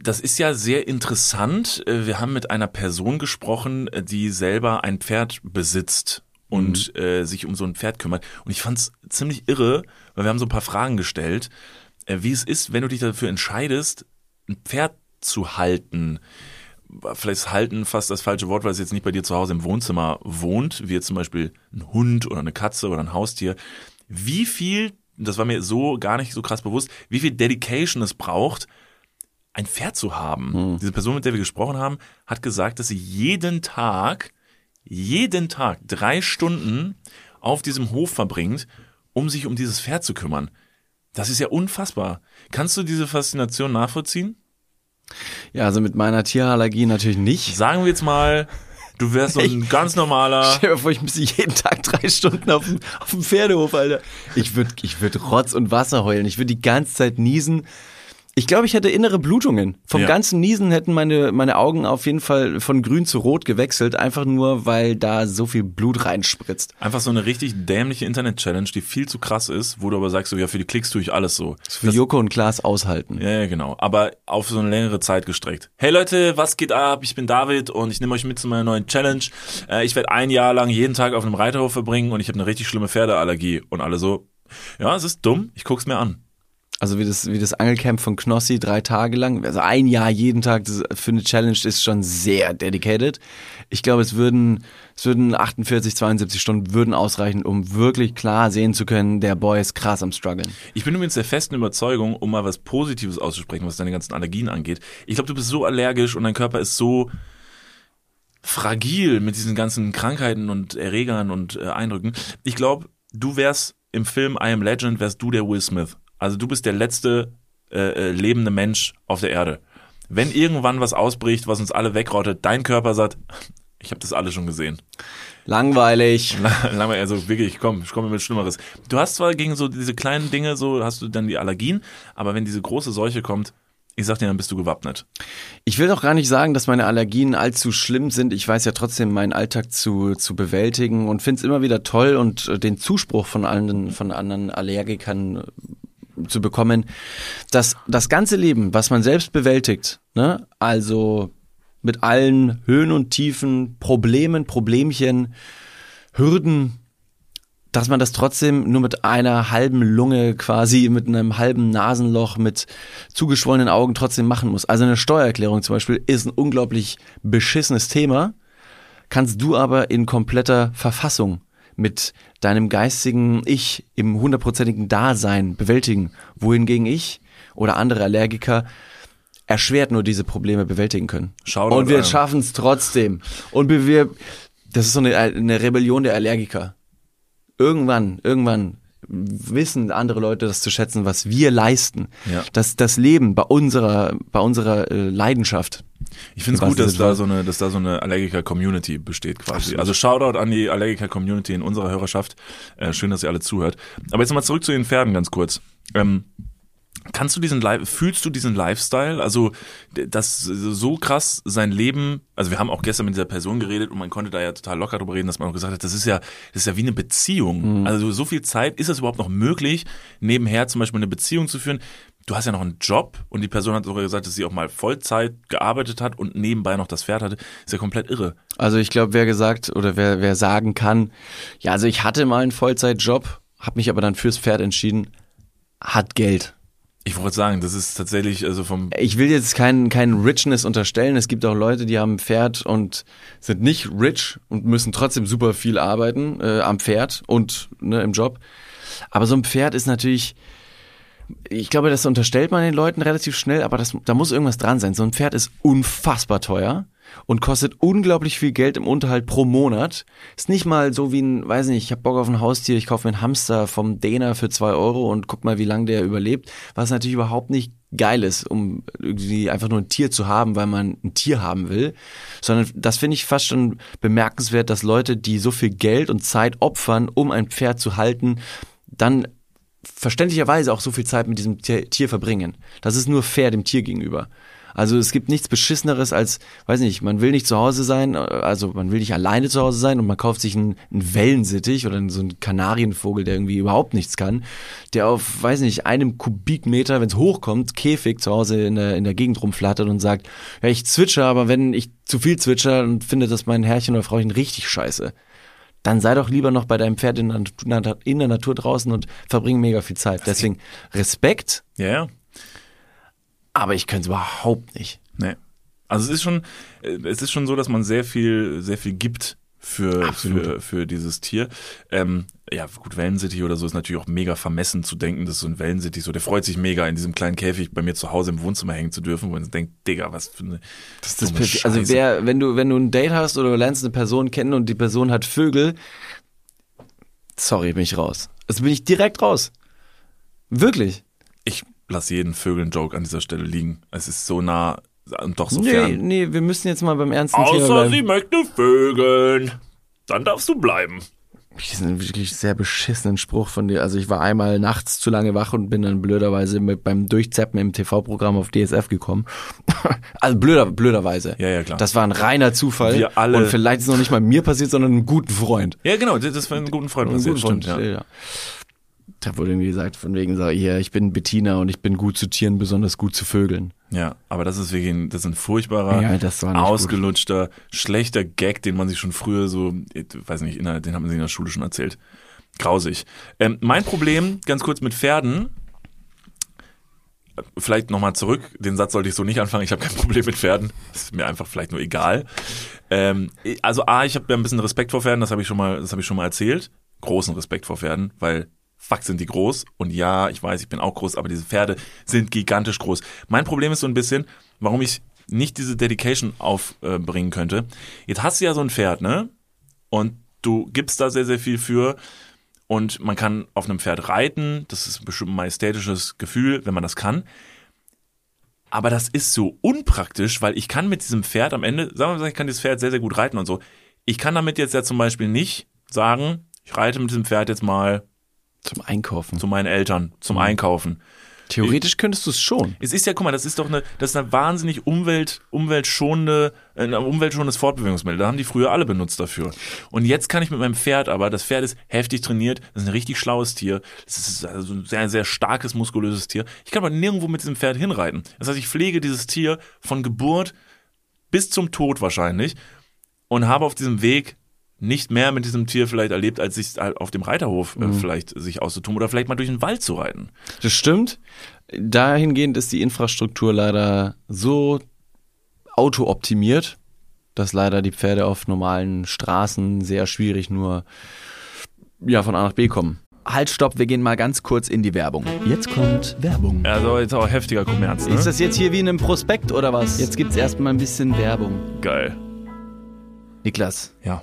Das ist ja sehr interessant. Äh, Wir haben mit einer Person gesprochen, äh, die selber ein Pferd besitzt. und äh, sich um so ein Pferd kümmert. Und ich fand's ziemlich irre, weil wir haben so ein paar Fragen gestellt, äh, wie es ist, wenn du dich dafür entscheidest, ein Pferd zu halten. Vielleicht ist halten fast das falsche Wort, weil es jetzt nicht bei dir zu Hause im Wohnzimmer wohnt, wie jetzt zum Beispiel ein Hund oder eine Katze oder ein Haustier. Wie viel, das war mir so gar nicht so krass bewusst, wie viel Dedication es braucht, ein Pferd zu haben. Hm. Diese Person, mit der wir gesprochen haben, hat gesagt, dass sie jeden Tag, jeden Tag drei Stunden auf diesem Hof verbringt, um sich um dieses Pferd zu kümmern. Das ist ja unfassbar. Kannst du diese Faszination nachvollziehen? Ja, also mit meiner Tierallergie natürlich nicht. Sagen wir jetzt mal, du wärst so ein ganz normaler. Stell dir vor, ich müsste jeden Tag drei Stunden auf dem, auf dem Pferdehof, Alter. Ich würde ich würd Rotz und Wasser heulen. Ich würde die ganze Zeit niesen. Ich glaube, ich hätte innere Blutungen. Vom Ja. ganzen Niesen hätten meine, meine Augen auf jeden Fall von grün zu rot gewechselt, einfach nur, weil da so viel Blut reinspritzt. Einfach so eine richtig dämliche Internet-Challenge, die viel zu krass ist, wo du aber sagst, so, ja, für die Klicks tue ich alles so. Für Joko und Klaas aushalten. Ja, ja, genau. Aber auf so eine längere Zeit gestreckt. Hey Leute, was geht ab? Ich bin David und ich nehme euch mit zu meiner neuen Challenge. Äh, ich werde ein Jahr lang jeden Tag auf einem Reiterhof verbringen und ich habe eine richtig schlimme Pferdeallergie. Und alle so, ja, es ist dumm, ich guck's mir an. Also wie das, wie das Angelcamp von Knossi drei Tage lang. Also ein Jahr jeden Tag für eine Challenge ist schon sehr dedicated. Ich glaube, es würden, es würden 48, 72 Stunden würden ausreichen, um wirklich klar sehen zu können, der Boy ist krass am struggeln. Ich bin übrigens der festen Überzeugung, um mal was Positives auszusprechen, was deine ganzen Allergien angeht. Ich glaube, du bist so allergisch und dein Körper ist so fragil mit diesen ganzen Krankheiten und Erregern und äh, Eindrücken. Ich glaube, du wärst im Film I Am Legend, wärst du der Will Smith. Also du bist der letzte äh, äh, lebende Mensch auf der Erde. Wenn irgendwann was ausbricht, was uns alle wegrottet, dein Körper sagt, ich habe das alles schon gesehen. Langweilig. Lange, also wirklich, komm, ich komme mit Schlimmeres. Du hast zwar gegen so diese kleinen Dinge, so hast du dann die Allergien, aber wenn diese große Seuche kommt, ich sag dir, dann bist du gewappnet. Ich will doch gar nicht sagen, dass meine Allergien allzu schlimm sind. Ich weiß ja trotzdem, meinen Alltag zu, zu bewältigen und finde es immer wieder toll und äh, den Zuspruch von anderen, von anderen Allergikern zu bekommen, dass das ganze Leben, was man selbst bewältigt, ne, also mit allen Höhen und Tiefen, Problemen, Problemchen, Hürden, dass man das trotzdem nur mit einer halben Lunge quasi, mit einem halben Nasenloch, mit zugeschwollenen Augen trotzdem machen muss. Also eine Steuererklärung zum Beispiel ist ein unglaublich beschissenes Thema, kannst du aber in kompletter Verfassung mit deinem geistigen Ich im hundertprozentigen Dasein bewältigen, wohingegen ich oder andere Allergiker erschwert nur diese Probleme bewältigen können. Shoutout Und wir schaffen es trotzdem. Und wir- wir, das ist so eine, eine Rebellion der Allergiker. Irgendwann, irgendwann wissen andere Leute das zu schätzen, was wir leisten. Ja. Das, das Leben bei unserer, bei unserer äh, Leidenschaft. Ich finde es gut, dass da so eine, dass da so eine Allergiker-Community besteht quasi. Absolut. Also Shoutout an die Allergiker-Community in unserer Hörerschaft. Äh, schön, dass ihr alle zuhört. Aber jetzt nochmal zurück zu den Pferden ganz kurz. Ähm, kannst du diesen fühlst du diesen Lifestyle? Also das so krass sein Leben, also wir haben auch gestern mit dieser Person geredet und man konnte da ja total locker drüber reden, dass man auch gesagt hat, das ist ja, das ist ja wie eine Beziehung. Also so viel Zeit, ist es überhaupt noch möglich, nebenher zum Beispiel eine Beziehung zu führen? Du hast ja noch einen Job und die Person hat sogar gesagt, dass sie auch mal Vollzeit gearbeitet hat und nebenbei noch das Pferd hatte. Ist ja komplett irre. Also ich glaube, wer gesagt oder wer, wer sagen kann, ja, also ich hatte mal einen Vollzeitjob, habe mich aber dann fürs Pferd entschieden, hat Geld. Ich wollte sagen, das ist tatsächlich, also vom, Ich will jetzt keinen keinen Richness unterstellen. Es gibt auch Leute, die haben ein Pferd und sind nicht rich und müssen trotzdem super viel arbeiten äh, am Pferd und ne, im Job. Aber so ein Pferd ist natürlich, ich glaube, das unterstellt man den Leuten relativ schnell, aber das, da muss irgendwas dran sein. So ein Pferd ist unfassbar teuer und kostet unglaublich viel Geld im Unterhalt pro Monat. Ist nicht mal so wie ein, weiß nicht, ich habe Bock auf ein Haustier, ich kaufe mir einen Hamster vom Däner für zwei Euro und guck mal, wie lange der überlebt. Was natürlich überhaupt nicht geil ist, um irgendwie einfach nur ein Tier zu haben, weil man ein Tier haben will. Sondern das finde ich fast schon bemerkenswert, dass Leute, die so viel Geld und Zeit opfern, um ein Pferd zu halten, dann verständlicherweise auch so viel Zeit mit diesem Tier verbringen. Das ist nur fair dem Tier gegenüber. Also es gibt nichts Beschisseneres als, weiß nicht, man will nicht zu Hause sein, also man will nicht alleine zu Hause sein und man kauft sich einen, einen Wellensittich oder so einen Kanarienvogel, der irgendwie überhaupt nichts kann, der auf, weiß nicht, einem Kubikmeter, wenn es hochkommt, Käfig zu Hause in der, in der Gegend rumflattert und sagt, ja, ich zwitscher, aber wenn ich zu viel zwitscher und finde, dass mein Herrchen oder Frauchen richtig scheiße dann sei doch lieber noch bei deinem Pferd in der, Natur- in der Natur draußen und verbring mega viel Zeit. Deswegen Respekt, Ja, ja. Aber ich könnte es überhaupt nicht. Nee. Also es ist schon, äh, es ist schon so, dass man sehr viel, sehr viel gibt für, Absolut. für, für dieses Tier. Ähm, ja, gut, Wellensittich oder so ist natürlich auch mega vermessen zu denken, dass so ein Wellensittich so, der freut sich mega, in diesem kleinen Käfig bei mir zu Hause im Wohnzimmer hängen zu dürfen, wo man denkt, Digga, was für eine Das ist perfekt. Also wer, wenn du, wenn du ein Date hast oder du lernst eine Person kennen und die Person hat Vögel, sorry, bin ich raus. Also bin ich direkt raus. Wirklich. Ich lasse jeden Vögeln-Joke an dieser Stelle liegen. Es ist so nah und doch so nee, fern. nee, wir müssen jetzt mal beim ernsten Thema Außer bleiben. sie möchte Vögeln. Dann darfst du bleiben. Diesen wirklich sehr beschissenen Spruch von dir. Also ich war einmal nachts zu lange wach und bin dann blöderweise mit beim Durchzappen im TV-Programm auf DSF gekommen. also blöder, blöderweise. Ja, ja, klar. Das war ein reiner Zufall. Wir alle- Und vielleicht ist es noch nicht mal mir passiert, sondern einem guten Freund. Ja, genau, das ist für einen guten Freund Einem passiert, guten Freund, stimmt, ja. ja. Da wurde irgendwie gesagt, von wegen so, hier, ich bin Bettina und ich bin gut zu Tieren, besonders gut zu Vögeln. Ja, aber das ist wirklich ein, das ist ein furchtbarer, Ja, ausgelutschter, schlechter Gag, den man sich schon früher so, ich weiß nicht, in der, den hat man sich in der Schule schon erzählt. Grausig. Ähm, mein Problem, ganz kurz mit Pferden, vielleicht nochmal zurück, den Satz sollte ich so nicht anfangen, ich habe kein Problem mit Pferden, das ist mir einfach vielleicht nur egal. Ähm, also A, ich habe ja ein bisschen Respekt vor Pferden, das habe ich schon mal, das habe ich schon mal erzählt, großen Respekt vor Pferden, weil fuck sind die groß und ja, ich weiß, ich bin auch groß, aber diese Pferde sind gigantisch groß. Mein Problem ist so ein bisschen, warum ich nicht diese Dedication aufbringen könnte. Jetzt hast du ja so ein Pferd, ne? Und du gibst da sehr, sehr viel für und man kann auf einem Pferd reiten, das ist bestimmt ein majestätisches Gefühl, wenn man das kann. Aber das ist so unpraktisch, weil ich kann mit diesem Pferd am Ende, sagen wir mal, ich kann dieses Pferd sehr, sehr gut reiten und so. Ich kann damit jetzt ja zum Beispiel nicht sagen, ich reite mit diesem Pferd jetzt mal Zum Einkaufen. zu meinen Eltern, zum Einkaufen. Theoretisch könntest du es schon. Es ist ja, guck mal, das ist doch eine, das ist eine wahnsinnig umwelt, umweltschonende, ein umweltschonendes Fortbewegungsmittel. Da haben die früher alle benutzt dafür. Und jetzt kann ich mit meinem Pferd aber, das Pferd ist heftig trainiert, das ist ein richtig schlaues Tier, das ist also ein sehr, sehr starkes, muskulöses Tier. Ich kann aber nirgendwo mit diesem Pferd hinreiten. Das heißt, ich pflege dieses Tier von Geburt bis zum Tod wahrscheinlich und habe auf diesem Weg nicht mehr mit diesem Tier vielleicht erlebt, als sich halt auf dem Reiterhof äh, vielleicht sich auszutun oder vielleicht mal durch den Wald zu reiten. Das stimmt. Dahingehend ist die Infrastruktur leider so autooptimiert, dass leider die Pferde auf normalen Straßen sehr schwierig nur ja, von A nach B kommen. Halt, stopp, wir gehen mal ganz kurz in die Werbung. Jetzt kommt Werbung. Also jetzt auch heftiger Kommerz, ne? Ist das jetzt hier wie in einem Prospekt oder was? Jetzt gibt's erstmal ein bisschen Werbung. geil. Niklas, Ja.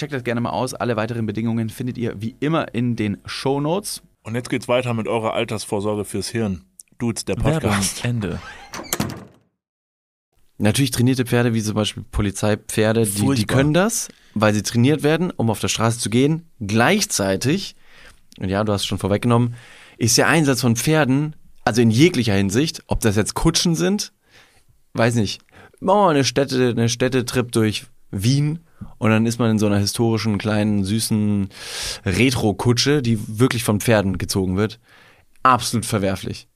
Checkt das gerne mal aus. Alle weiteren Bedingungen findet ihr wie immer in den Show Notes. Und jetzt geht's weiter mit eurer Altersvorsorge fürs Hirn. Dudes, der Podcast. Ende. Natürlich trainierte Pferde, wie zum Beispiel Polizeipferde, die, die können das, weil sie trainiert werden, um auf der Straße zu gehen. Gleichzeitig, und ja, du hast es schon vorweggenommen, ist der Einsatz von Pferden, also in jeglicher Hinsicht, ob das jetzt Kutschen sind, weiß nicht, machen wir mal eine Städte, eine Städtetrip durch Wien und dann ist man in so einer historischen, kleinen, süßen Retro-Kutsche, die wirklich von Pferden gezogen wird. Absolut verwerflich.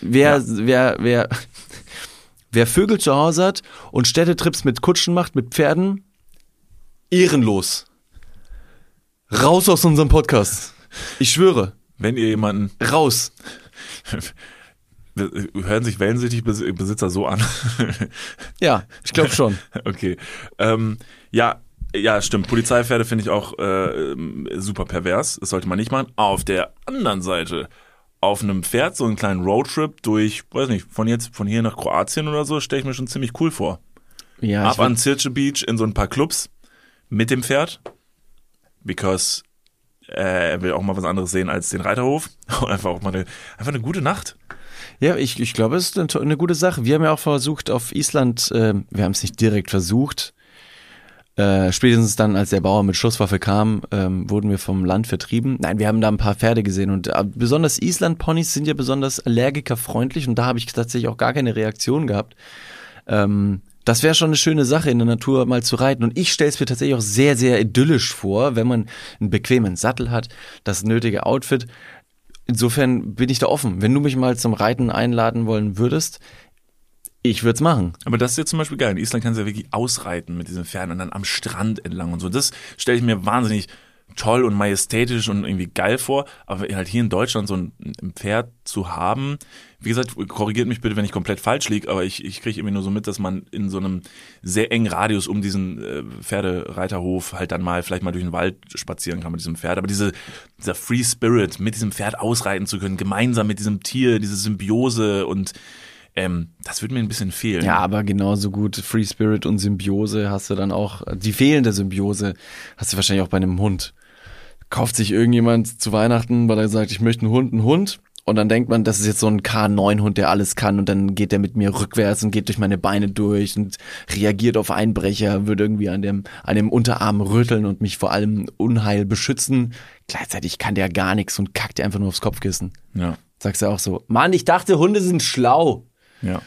Wer, wer, wer, wer Vögel zu Hause hat und Städtetrips mit Kutschen macht, mit Pferden, ehrenlos. Raus aus unserem Podcast. Ich schwöre, Wenn ihr jemanden, raus. hören sich Wellensittichbesitzer so an. Ja, ich glaube schon. okay. Ähm, ja, ja, stimmt. Polizeipferde finde ich auch äh, super pervers. Das sollte man nicht machen. Auf der anderen Seite, auf einem Pferd so einen kleinen Roadtrip durch, weiß nicht, von jetzt, von hier nach Kroatien oder so, stelle ich mir schon ziemlich cool vor. Ja, Ab an Zirce Beach in so ein paar Clubs mit dem Pferd. Because äh, er will auch mal was anderes sehen als den Reiterhof. Und einfach auch mal eine, einfach eine gute Nacht. Ja, ich, ich glaube, es ist eine, eine gute Sache. Wir haben ja auch versucht auf Island, äh, wir haben es nicht direkt versucht. Äh, spätestens dann, als der Bauer mit Schusswaffe kam, ähm, wurden wir vom Land vertrieben. Nein, wir haben da ein paar Pferde gesehen und äh, besonders Island-Ponys sind ja besonders allergikerfreundlich und da habe ich tatsächlich auch gar keine Reaktion gehabt. Ähm, das wäre schon eine schöne Sache, in der Natur mal zu reiten. Und ich stelle es mir tatsächlich auch sehr, sehr idyllisch vor, wenn man einen bequemen Sattel hat, das nötige Outfit. Insofern bin ich da offen. Wenn du mich mal zum Reiten einladen wollen würdest, ich würde es machen. Aber das ist jetzt zum Beispiel geil. In Island kannst du ja wirklich ausreiten mit diesen Pferden und dann am Strand entlang und so. Das stelle ich mir wahnsinnig toll und majestätisch und irgendwie geil vor. Aber halt hier in Deutschland so ein, ein Pferd zu haben, wie gesagt, korrigiert mich bitte, wenn ich komplett falsch liege, aber ich, ich kriege irgendwie nur so mit, dass man in so einem sehr engen Radius um diesen äh, Pferdereiterhof halt dann mal vielleicht mal durch den Wald spazieren kann mit diesem Pferd. Aber diese, dieser Free Spirit, mit diesem Pferd ausreiten zu können, gemeinsam mit diesem Tier, diese Symbiose und ähm, das würde mir ein bisschen fehlen. Ja, aber genauso gut Free Spirit und Symbiose hast du dann auch, die fehlende Symbiose hast du wahrscheinlich auch bei einem Hund. Kauft sich irgendjemand zu Weihnachten, weil er sagt, ich möchte einen Hund, einen Hund. Und dann denkt man, das ist jetzt so ein K9-Hund, der alles kann. Und dann geht der mit mir rückwärts und geht durch meine Beine durch und reagiert auf Einbrecher, würde irgendwie an dem, an dem Unterarm rütteln und mich vor allem Unheil beschützen. Gleichzeitig kann der gar nichts und kackt dir einfach nur aufs Kopfkissen. Ja, Sagst du auch so, Mann, ich dachte, Hunde sind schlau. Ja.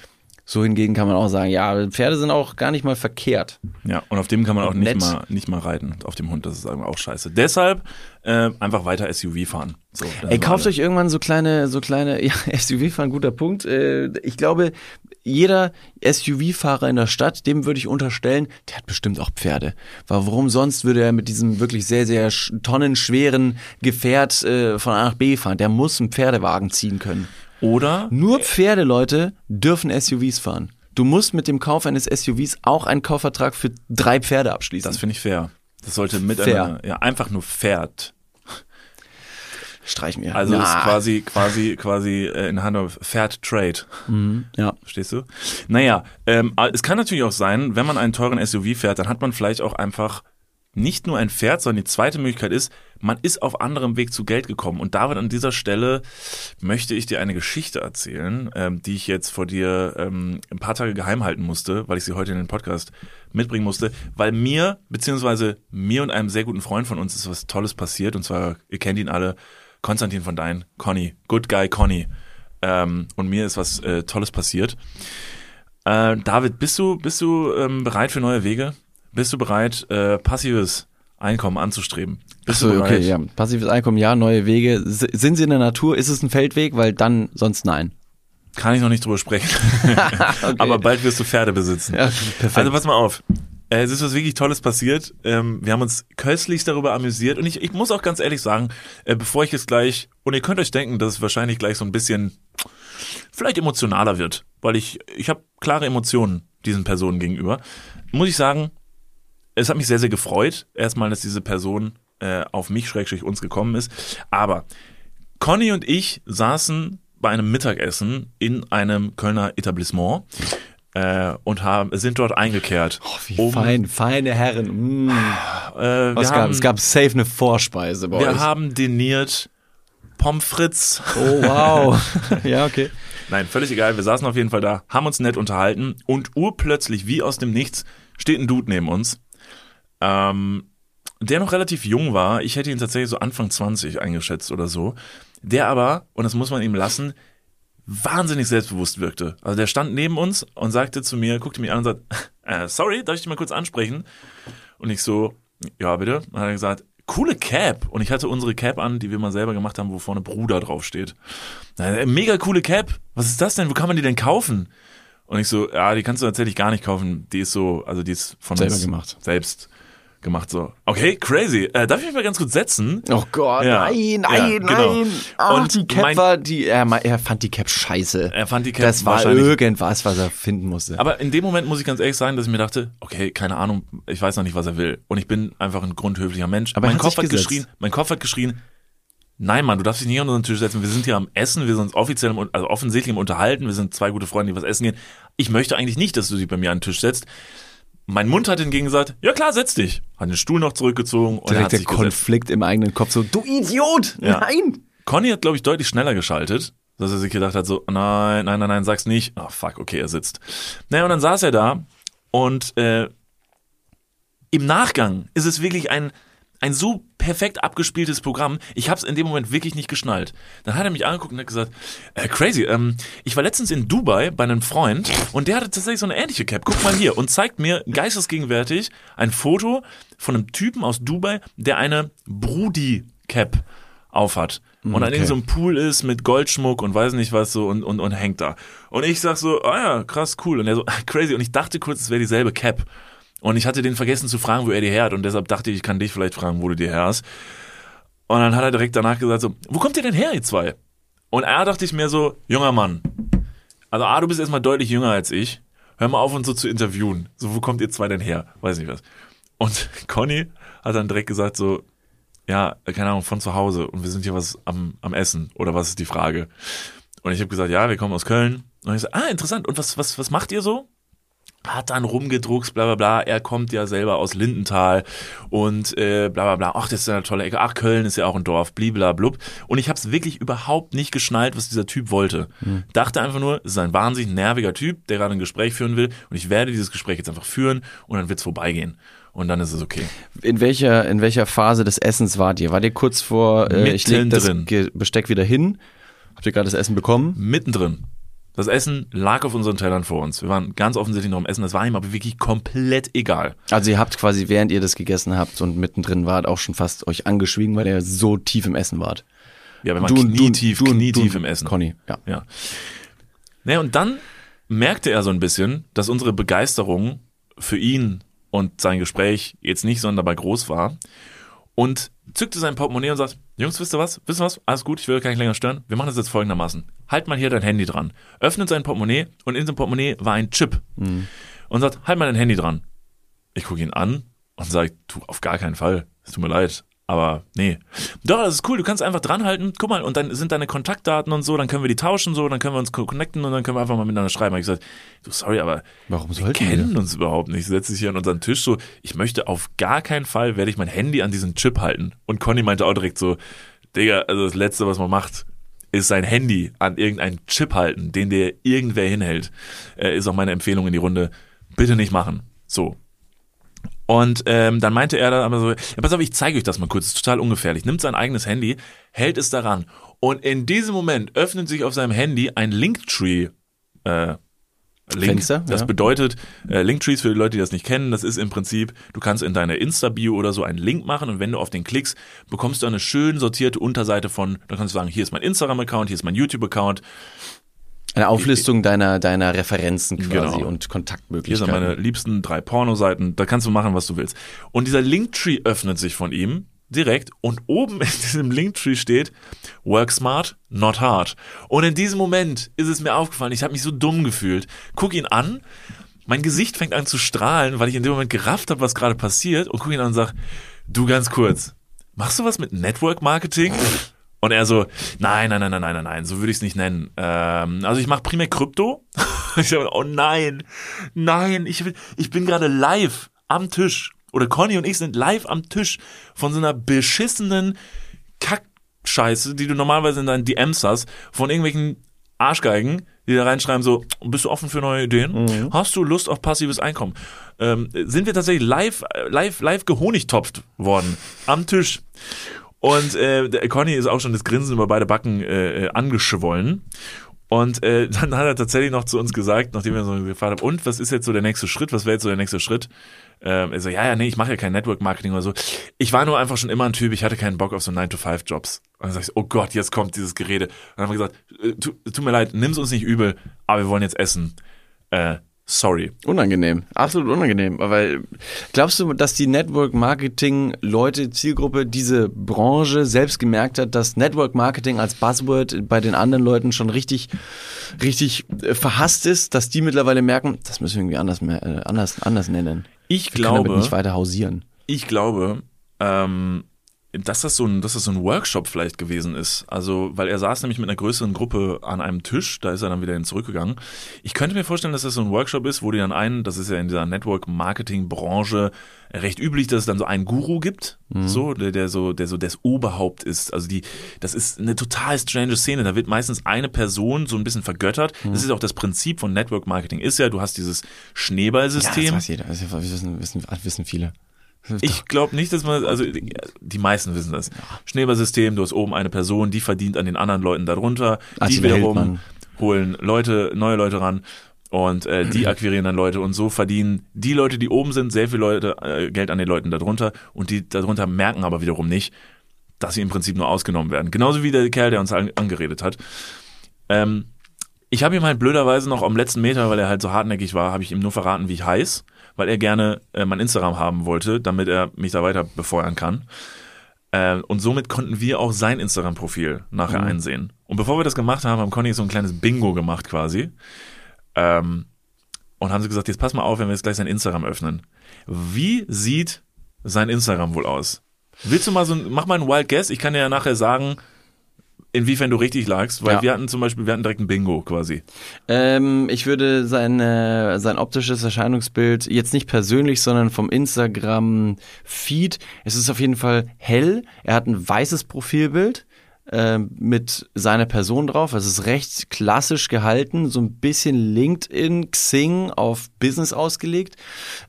So hingegen kann man auch sagen, ja, Pferde sind auch gar nicht mal verkehrt. Ja, und auf dem kann man auch nicht mal, nicht mal reiten. Auf dem Hund, das ist auch scheiße. Deshalb äh, einfach weiter SUV fahren. So, Ey, kauft euch irgendwann so kleine, so kleine, ja, SUV war ein guter Punkt. Äh, Ich glaube, jeder SUV-Fahrer in der Stadt, dem würde ich unterstellen, der hat bestimmt auch Pferde. Weil warum sonst würde er mit diesem wirklich sehr, sehr sch- tonnenschweren Gefährt äh, von A nach B fahren? Der muss einen Pferdewagen ziehen können. Oder Nur Pferdeleute dürfen SUVs fahren. Du musst mit dem Kauf eines SUVs auch einen Kaufvertrag für drei Pferde abschließen. Das finde ich fair. Das sollte Fair. miteinander, ja, einfach nur Pferd. Streich mir. Also ist Na. quasi, quasi, quasi äh, in Hannover Fair Trade. Ja. Verstehst du? Naja, ähm, es kann natürlich auch sein, wenn man einen teuren SUV fährt, dann hat man vielleicht auch einfach nicht nur ein Pferd, sondern die zweite Möglichkeit ist, man ist auf anderem Weg zu Geld gekommen. Und David, an dieser Stelle möchte ich dir eine Geschichte erzählen, ähm, die ich jetzt vor dir ähm, ein paar Tage geheim halten musste, weil ich sie heute in den Podcast mitbringen musste, weil mir, beziehungsweise mir und einem sehr guten Freund von uns ist was Tolles passiert. Und zwar, ihr kennt ihn alle, Konstantin von Dein, Conny, Good Guy Conny. Ähm, und mir ist was äh, Tolles passiert. Äh, David, bist du, bist du ähm, bereit für neue Wege? Bist du bereit, äh, passives Einkommen anzustreben? Bist so, du bereit? okay, ja. Passives Einkommen, ja, neue Wege. S- Sind sie in der Natur? Ist es ein Feldweg? Weil dann sonst nein. Kann ich noch nicht drüber sprechen. Aber bald wirst du Pferde besitzen. Ja, perfekt. Also pass mal auf. Äh, Es ist was wirklich Tolles passiert. Ähm, Wir haben uns köstlich darüber amüsiert. Und ich, ich muss auch ganz ehrlich sagen, äh, bevor ich jetzt gleich, und ihr könnt euch denken, dass es wahrscheinlich gleich so ein bisschen vielleicht emotionaler wird, weil ich, ich habe klare Emotionen diesen Personen gegenüber. Muss ich sagen, es hat mich sehr, sehr gefreut, erstmal, dass diese Person äh, auf mich, schrägstrich uns gekommen ist. Aber Conny und ich saßen bei einem Mittagessen in einem Kölner Etablissement äh, und haben, sind dort eingekehrt. Oh, wie Um- fein, feine Herren. Mm. Äh, wir, Was gab? haben, Es gab safe eine Vorspeise bei wir euch. haben diniert Pommes frites. oh, wow. ja, okay. Nein, völlig egal. Wir saßen auf jeden Fall da, haben uns nett unterhalten und urplötzlich, wie aus dem Nichts, steht ein Dude neben uns, ähm, der noch relativ jung war. Ich hätte ihn tatsächlich so Anfang 20 eingeschätzt oder so. Der aber, und das muss man ihm lassen, wahnsinnig selbstbewusst wirkte. Also der stand neben uns und sagte zu mir, guckte mich an und sagt, äh, sorry, darf ich dich mal kurz ansprechen? Und ich so, ja bitte. Und dann hat er gesagt, coole Cap. Und ich hatte unsere Cap an, die wir mal selber gemacht haben, wo vorne Bruder draufsteht. Mega coole Cap. Was ist das denn? Wo kann man die denn kaufen? Und ich so, ja, die kannst du tatsächlich gar nicht kaufen. Die ist so, also die ist von Selber uns gemacht. Selbst gemacht so. Okay, crazy. Äh, darf ich mich mal ganz kurz setzen? Oh Gott, Ja. nein, Ja, nein, genau. nein. Ach, Und die Cap mein- war, die, er, er fand die Cap scheiße. Er fand die Cap das war irgendwas, was er finden musste. Aber in dem Moment muss ich ganz ehrlich sagen, dass ich mir dachte, okay, keine Ahnung, ich weiß noch nicht, was er will. Und ich bin einfach ein grundhöflicher Mensch. Aber er mein hat Kopf hat gesetzt. geschrien, mein Kopf hat geschrien, nein, Mann, du darfst dich nicht an unseren Tisch setzen. Wir sind hier am Essen, wir sind uns offiziell, im, also offensichtlich im Unterhalten, wir sind zwei gute Freunde, die was essen gehen. Ich möchte eigentlich nicht, dass du dich bei mir an den Tisch setzt. Mein Mund hat hingegen gesagt, ja klar, setz dich. Hat den Stuhl noch zurückgezogen und Direkt hat der sich gesetzt. Konflikt im eigenen Kopf so, du Idiot, Ja. nein. Conny hat, glaube ich, deutlich schneller geschaltet, dass er sich gedacht hat, so, nein, nein, nein, nein, sag's nicht. Ah, fuck, okay, er sitzt. Naja, und dann saß er da und äh, im Nachgang ist es wirklich ein, ein so perfekt abgespieltes Programm. Ich habe es in dem Moment wirklich nicht geschnallt. Dann hat er mich angeguckt und hat gesagt, äh, crazy, ähm, ich war letztens in Dubai bei einem Freund und der hatte tatsächlich so eine ähnliche Cap. Guck mal hier und zeigt mir geistesgegenwärtig ein Foto von einem Typen aus Dubai, der eine Brudi-Cap aufhat. Und an Okay. irgendeinem so einem Pool ist mit Goldschmuck und weiß nicht was so und, und, und hängt da. Und ich sag so, ah ja, krass, cool. Und er so, crazy. Und ich dachte kurz, es wäre dieselbe Cap. Und ich hatte den vergessen zu fragen, wo er die her hat. Und deshalb dachte ich, ich kann dich vielleicht fragen, wo du die her hast. Und dann hat er direkt danach gesagt so, wo kommt ihr denn her, ihr zwei? Und er dachte ich mir so, junger Mann. Also A, du bist erstmal deutlich jünger als ich. Hör mal auf, uns so zu interviewen. So, wo kommt ihr zwei denn her? Weiß nicht was. Und Conny hat dann direkt gesagt so, ja, keine Ahnung, von zu Hause und wir sind hier was am, am Essen oder was ist die Frage? Und ich habe gesagt, ja, wir kommen aus Köln. Und ich so, ah, interessant. Und was, was, was macht ihr so? Hat dann rumgedruckst, bla bla bla. Er kommt ja selber aus Lindenthal und äh, bla bla bla. Ach, das ist ja eine tolle Ecke. Ach, Köln ist ja auch ein Dorf, bliblablub. Und ich habe es wirklich überhaupt nicht geschnallt, was dieser Typ wollte. Dachte einfach nur, es ist ein wahnsinnig nerviger Typ, der gerade ein Gespräch führen will. Und ich werde dieses Gespräch jetzt einfach führen und dann wird's vorbeigehen. Und dann ist es okay. In welcher, in welcher Phase des Essens wart ihr? Wart ihr kurz vor, äh, ich leg das Mittendrin. Besteck wieder hin? Habt ihr gerade das Essen bekommen? mittendrin. Das Essen lag auf unseren Tellern vor uns. Wir waren ganz offensichtlich noch am Essen. Das war ihm aber wirklich komplett egal. Also ihr habt quasi, während ihr das gegessen habt und mittendrin wart, auch schon fast euch angeschwiegen, weil ihr so tief im Essen wart. Ja, wir waren und- knietief, du knietief du im Essen. Conny, ja. Ja. Naja, und dann merkte er so ein bisschen, dass unsere Begeisterung für ihn und sein Gespräch jetzt nicht sonderbar groß war und zückte sein Portemonnaie und sagt, Jungs, wisst ihr was? Wisst ihr was? Alles gut, ich will euch gar nicht länger stören. Wir machen das jetzt folgendermaßen. Halt mal hier dein Handy dran. Öffnet sein Portemonnaie und in diesem Portemonnaie war ein Chip. Und sagt, halt mal dein Handy dran. Ich gucke ihn an und sage, tu, auf gar keinen Fall. Es tut mir leid. Aber nee. Doch, das ist cool. Du kannst einfach dranhalten. Guck mal, und dann sind deine Kontaktdaten und so, dann können wir die tauschen, so, dann können wir uns connecten und dann können wir einfach mal miteinander schreiben. Hab ich gesagt, du, sorry, aber Warum wir kennen wir? uns überhaupt nicht. Setz dich hier an unseren Tisch so. Ich möchte auf gar keinen Fall, werde ich mein Handy an diesen Chip halten. Und Conny meinte auch direkt so, Digga, also das Letzte, was man macht, ist sein Handy an irgendeinen Chip halten, den dir irgendwer hinhält. Äh, ist auch meine Empfehlung in die Runde. Bitte nicht machen. So. Und ähm, dann meinte er dann aber so, ja, pass auf, ich zeige euch das mal kurz, ist total ungefährlich. Nimmt sein eigenes Handy, hält es daran und in diesem Moment öffnet sich auf seinem Handy ein Linktree äh, Link. Fenster, das ja. bedeutet, äh, Linktrees für die Leute, die das nicht kennen, das ist im Prinzip, du kannst in deine Insta-Bio oder so einen Link machen und wenn du auf den klickst, bekommst du eine schön sortierte Unterseite von, da kannst du sagen, hier ist mein Instagram-Account, hier ist mein YouTube-Account, Eine Auflistung deiner, deiner Referenzen quasi Genau. und Hier sind Kontaktmöglichkeiten. meine liebsten drei Pornoseiten. Da kannst du machen, was du willst. Und dieser Linktree öffnet sich von ihm direkt und oben in diesem Linktree steht Work smart, not hard. Und in diesem Moment ist es mir aufgefallen, ich habe mich so dumm gefühlt. Guck ihn an, mein Gesicht fängt an zu strahlen, weil ich in dem Moment gerafft habe, was gerade passiert und guck ihn an und sag, du ganz kurz, machst du was mit Network Marketing? Und er so, nein, nein, nein, nein, nein, nein, nein, so würde ich es nicht nennen. Ähm, also ich mache primär Krypto. ich so, oh nein, nein, ich, will, ich bin gerade live am Tisch. Oder Conny und ich sind live am Tisch von so einer beschissenen Kackscheiße, die du normalerweise in deinen DMs hast, von irgendwelchen Arschgeigen, die da reinschreiben so, bist du offen für neue Ideen? Hast du Lust auf passives Einkommen? Ähm, sind wir tatsächlich live, live, live gehonigtopft worden am Tisch. Und äh, Conny ist auch schon das Grinsen über beide Backen äh, äh, angeschwollen. Und äh, dann hat er tatsächlich noch zu uns gesagt, nachdem wir so gefragt haben, und was ist jetzt so der nächste Schritt? Was wäre jetzt so der nächste Schritt? Ähm, er so, ja, ja, nee, ich mache ja kein Network Marketing oder so. Ich war nur einfach schon immer ein Typ, ich hatte keinen Bock auf so 9-to-5-Jobs. Und dann sag ich, so, oh Gott, jetzt kommt dieses Gerede. Und dann haben wir gesagt, äh, tu, tut mir leid, nimm's uns nicht übel, aber wir wollen jetzt essen. Äh, sorry. Unangenehm, absolut unangenehm. Aber glaubst du, dass die Network Marketing Leute, Zielgruppe, diese Branche selbst gemerkt hat, dass Network Marketing als Buzzword bei den anderen Leuten schon richtig, richtig äh, verhasst ist, dass die mittlerweile merken, das müssen wir irgendwie anders, mehr, äh, anders, anders nennen. Ich Wir glaube, nicht weiter hausieren. ich glaube, ähm, dass das so ein, dass das so ein Workshop vielleicht gewesen ist. Also, weil er saß nämlich mit einer größeren Gruppe an einem Tisch, da ist er dann wieder hin zurückgegangen. Ich könnte mir vorstellen, dass das so ein Workshop ist, wo die dann einen, das ist ja in dieser Network-Marketing-Branche recht üblich, dass es dann so einen Guru gibt, so, der, der so, der so das Oberhaupt ist. Also die, das ist eine total strange Szene. Da wird meistens eine Person so ein bisschen vergöttert. Das ist auch das Prinzip von Network-Marketing ist ja, du hast dieses Schneeballsystem. Ja, das weiß jeder, das wissen, wissen, wissen viele. Ich glaube nicht, dass man, also die die meisten wissen das. Schneeballsystem, du hast oben eine Person, die verdient an den anderen Leuten darunter, die Attila wiederum holen Leute, neue Leute ran und äh, die akquirieren dann Leute und so verdienen die Leute, die oben sind, sehr viel Leute, äh, Geld an den Leuten darunter und die darunter merken aber wiederum nicht, dass sie im Prinzip nur ausgenommen werden. Genauso wie der Kerl, der uns an, angeredet hat. Ähm, ich habe ihm halt blöderweise noch am letzten Meter, weil er halt so hartnäckig war, habe ich ihm nur verraten, wie ich heiß, weil er gerne äh, mein Instagram haben wollte, damit er mich da weiter befeuern kann. Äh, und somit konnten wir auch sein Instagram-Profil nachher einsehen. Und bevor wir das gemacht haben, haben Conny so ein kleines Bingo gemacht quasi. Ähm, und haben sie gesagt, jetzt pass mal auf, wenn wir jetzt gleich sein Instagram öffnen. Wie sieht sein Instagram wohl aus? Willst du mal so, ein- mach mal einen Wild Guess. Ich kann dir ja nachher sagen, inwiefern du richtig lagst, weil Ja. wir hatten zum Beispiel, wir hatten direkt ein Bingo quasi. Ähm, ich würde sein, äh, sein optisches Erscheinungsbild jetzt nicht persönlich, sondern vom Instagram-Feed. Es ist auf jeden Fall hell. Er hat ein weißes Profilbild äh, mit seiner Person drauf. Es ist recht klassisch gehalten, so ein bisschen LinkedIn, Xing auf Business ausgelegt.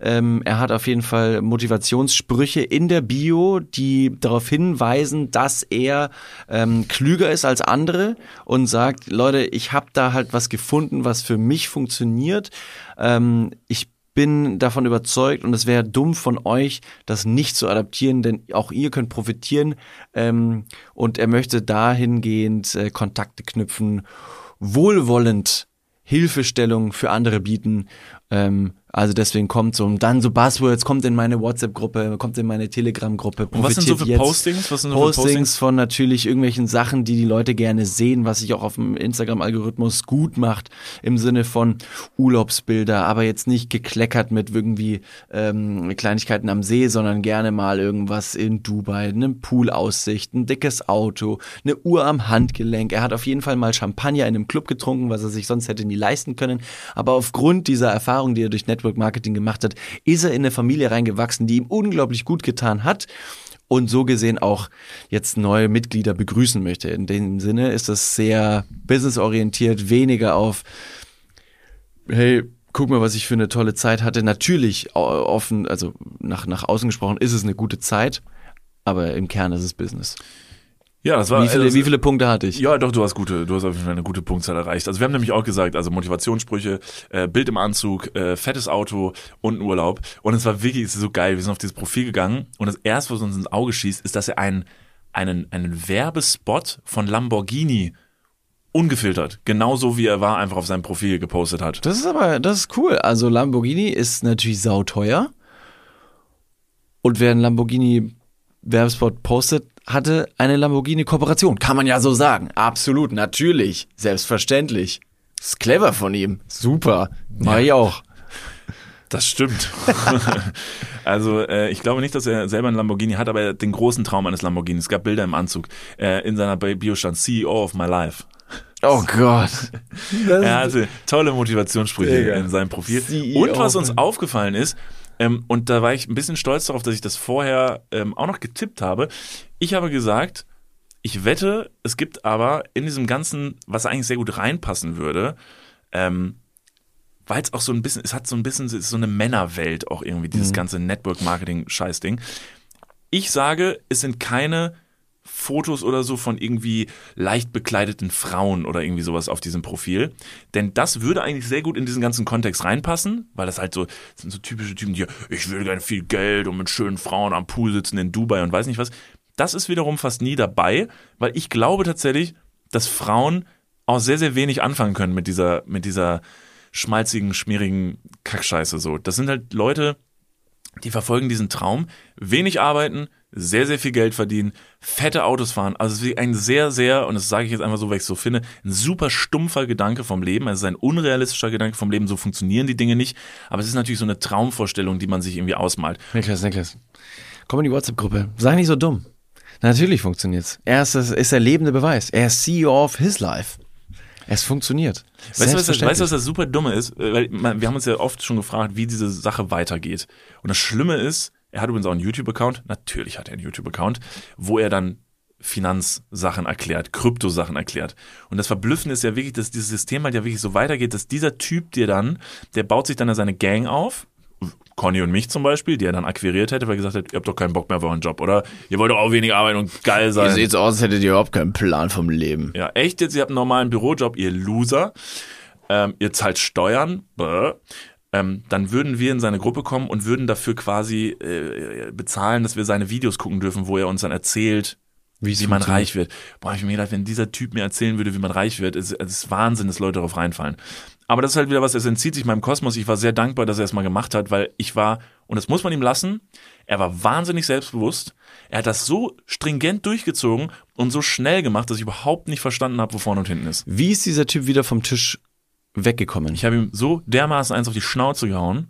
Ähm, er hat auf jeden Fall Motivationssprüche in der Bio, die darauf hinweisen, dass er ähm, klüger ist als andere und sagt, Leute, ich habe da halt was gefunden, was für mich funktioniert. Ähm, ich bin davon überzeugt und es wäre dumm von euch, das nicht zu adaptieren, denn auch ihr könnt profitieren. Ähm, und er möchte dahingehend äh, Kontakte knüpfen, wohlwollend Hilfestellung für andere bieten. Ähm, Also deswegen kommt so, und dann so Buzzwords, kommt in meine WhatsApp-Gruppe, kommt in meine Telegram-Gruppe. Und was sind so für. Postings? Was sind so für Postings Postings? von natürlich irgendwelchen Sachen, die die Leute gerne sehen, was sich auch auf dem Instagram-Algorithmus gut macht, im Sinne von Urlaubsbilder, aber jetzt nicht gekleckert mit irgendwie ähm, Kleinigkeiten am See, sondern gerne mal irgendwas in Dubai, eine Poolaussicht, ein dickes Auto, eine Uhr am Handgelenk. Er hat auf jeden Fall mal Champagner in einem Club getrunken, was er sich sonst hätte nie leisten können. Aber aufgrund dieser Erfahrung, die er durch Network Marketing gemacht hat, ist er in eine Familie reingewachsen, die ihm unglaublich gut getan hat und so gesehen auch jetzt neue Mitglieder begrüßen möchte. In dem Sinne ist das sehr businessorientiert, weniger auf, hey, guck mal, was ich für eine tolle Zeit hatte. Natürlich au- offen, also nach, nach außen gesprochen, ist es eine gute Zeit, aber im Kern ist es Business. Ja, das war. Wie viele, also- wie viele Punkte hatte ich? Ja, doch, du hast gute, du hast auf jeden Fall eine gute Punktzahl erreicht. Also wir haben nämlich auch gesagt, also Motivationssprüche, äh, Bild im Anzug, äh, fettes Auto und Urlaub. Und es war wirklich, es ist so geil. Wir sind auf dieses Profil gegangen und das erste, was uns ins Auge schießt, ist, dass er einen, einen, einen Werbespot von Lamborghini ungefiltert, genauso wie er war, einfach auf seinem Profil gepostet hat. Das ist aber, das ist cool. Also Lamborghini ist natürlich sauteuer. Und wer einen Lamborghini Werbespot postet, hatte eine Lamborghini Kooperation. Kann man ja so sagen. Absolut, natürlich. Selbstverständlich. Ist clever von ihm. Super. Mach ich auch. Das stimmt. also äh, ich glaube nicht, dass er selber einen Lamborghini hat, aber er hat den großen Traum eines Lamborghini. Es gab Bilder im Anzug. Äh, in seiner Bio stand CEO of my life. Oh Gott. Er hatte tolle Motivationssprüche Digga. in seinem Profil. CEO Und was uns aufgefallen ist, ähm, und da war ich ein bisschen stolz darauf, dass ich das vorher ähm, auch noch getippt habe. Ich habe gesagt, ich wette, es gibt aber in diesem Ganzen, was eigentlich sehr gut reinpassen würde, ähm, weil es auch so ein bisschen, es hat so ein bisschen es ist so eine Männerwelt auch irgendwie, dieses ganze Network-Marketing-Scheißding. Ich sage, es sind keine Fotos oder so von irgendwie leicht bekleideten Frauen oder irgendwie sowas auf diesem Profil. Denn das würde eigentlich sehr gut in diesen ganzen Kontext reinpassen, weil das halt so, das sind so typische Typen, die, ich will gern viel Geld und mit schönen Frauen am Pool sitzen in Dubai und weiß nicht was. Das ist wiederum fast nie dabei, weil ich glaube tatsächlich, dass Frauen auch sehr, sehr wenig anfangen können mit dieser, mit dieser schmalzigen, schmierigen Kackscheiße so. Das sind halt Leute, die verfolgen diesen Traum, wenig arbeiten, sehr, sehr viel Geld verdienen, fette Autos fahren. Also es ist ein sehr, sehr, und das sage ich jetzt einfach so, weil ich es so finde, ein super stumpfer Gedanke vom Leben. Also es ist ein unrealistischer Gedanke vom Leben. So funktionieren die Dinge nicht. Aber es ist natürlich so eine Traumvorstellung, die man sich irgendwie ausmalt. Niklas, Niklas. Komm in die WhatsApp-Gruppe. Sei nicht so dumm. Natürlich funktioniert's. Er ist, ist der lebende Beweis. Er ist CEO of his life. Es funktioniert. Weißt du, was, das- weißt was das super Dumme ist? Weil wir haben uns ja oft schon gefragt, wie diese Sache weitergeht. Und das Schlimme ist, er hat übrigens auch einen YouTube-Account, natürlich hat er einen YouTube-Account, wo er dann Finanzsachen erklärt, Kryptosachen erklärt. Und das Verblüffende ist ja wirklich, dass dieses System halt ja wirklich so weitergeht, dass dieser Typ dir dann, der baut sich dann ja seine Gang auf, Conny und mich zum Beispiel, die er dann akquiriert hätte, weil er gesagt hat, ihr habt doch keinen Bock mehr auf euren Job, oder? Ihr wollt doch auch weniger arbeiten und geil sein. Ihr seht's aus, als hättet ihr überhaupt keinen Plan vom Leben. Ja, echt jetzt, ihr habt einen normalen Bürojob, ihr Loser. Ähm, ihr zahlt Steuern, bäh. Ähm, dann würden wir in seine Gruppe kommen und würden dafür quasi äh, bezahlen, dass wir seine Videos gucken dürfen, wo er uns dann erzählt, wie man reich wird. Boah, ich mir gedacht, wenn dieser Typ mir erzählen würde, wie man reich wird, ist, es ist Wahnsinn, dass Leute darauf reinfallen. Aber das ist halt wieder was, es entzieht sich meinem Kosmos. Ich war sehr dankbar, dass er es mal gemacht hat, weil ich war, und das muss man ihm lassen, er war wahnsinnig selbstbewusst. Er hat das so stringent durchgezogen und so schnell gemacht, dass ich überhaupt nicht verstanden habe, wo vorne und hinten ist. Wie ist dieser Typ wieder vom Tisch weggekommen? Ich habe ihm so dermaßen eins auf die Schnauze gehauen,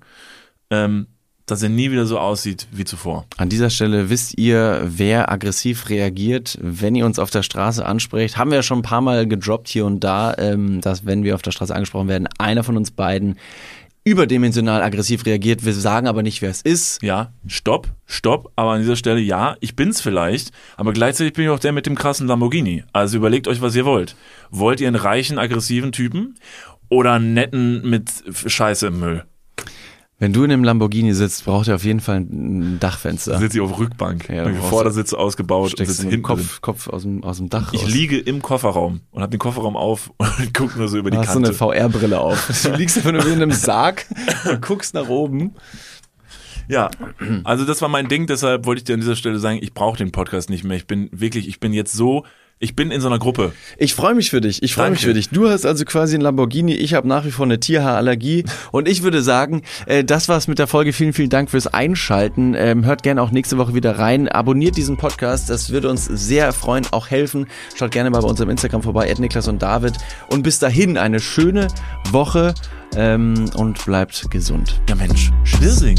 ähm, dass er nie wieder so aussieht wie zuvor. An dieser Stelle wisst ihr, wer aggressiv reagiert, wenn ihr uns auf der Straße ansprecht. Haben wir ja schon ein paar Mal gedroppt hier und da, ähm, dass wenn wir auf der Straße angesprochen werden, einer von uns beiden überdimensional aggressiv reagiert. Wir sagen aber nicht, wer es ist. Ja, stopp, stopp, aber an dieser Stelle ja, ich bin's vielleicht, aber gleichzeitig bin ich auch der mit dem krassen Lamborghini. Also überlegt euch, was ihr wollt. Wollt ihr einen reichen, aggressiven Typen oder einen netten mit Scheiße im Müll? Wenn du in einem Lamborghini sitzt, braucht er auf jeden Fall ein Dachfenster. Sitze ich auf Rückbank, Ja, Vordersitz ausgebaut und Steckst sitze du hinten. Kopf, Kopf aus dem, aus dem Dach Ich raus. liege im Kofferraum und habe den Kofferraum auf und gucke nur so über die Du hast so Kante. eine VR-Brille auf. Du liegst einfach nur in einem Sarg und guckst nach oben. Ja, also das war mein Ding, deshalb wollte ich dir an dieser Stelle sagen, ich brauche den Podcast nicht mehr. Ich bin wirklich, ich bin jetzt so Ich bin in so einer Gruppe. Ich freue mich für dich. Ich freue mich für dich. Du hast also quasi ein Lamborghini. Ich habe nach wie vor eine Tierhaarallergie. Und ich würde sagen, äh, das war's mit der Folge. Vielen, vielen Dank fürs Einschalten. Ähm, hört gerne auch nächste Woche wieder rein. Abonniert diesen Podcast. Das würde uns sehr freuen, auch helfen. Schaut gerne mal bei unserem Instagram vorbei, Niklas und David. Und bis dahin eine schöne Woche ähm, und bleibt gesund. Ja Mensch, Schwirsing.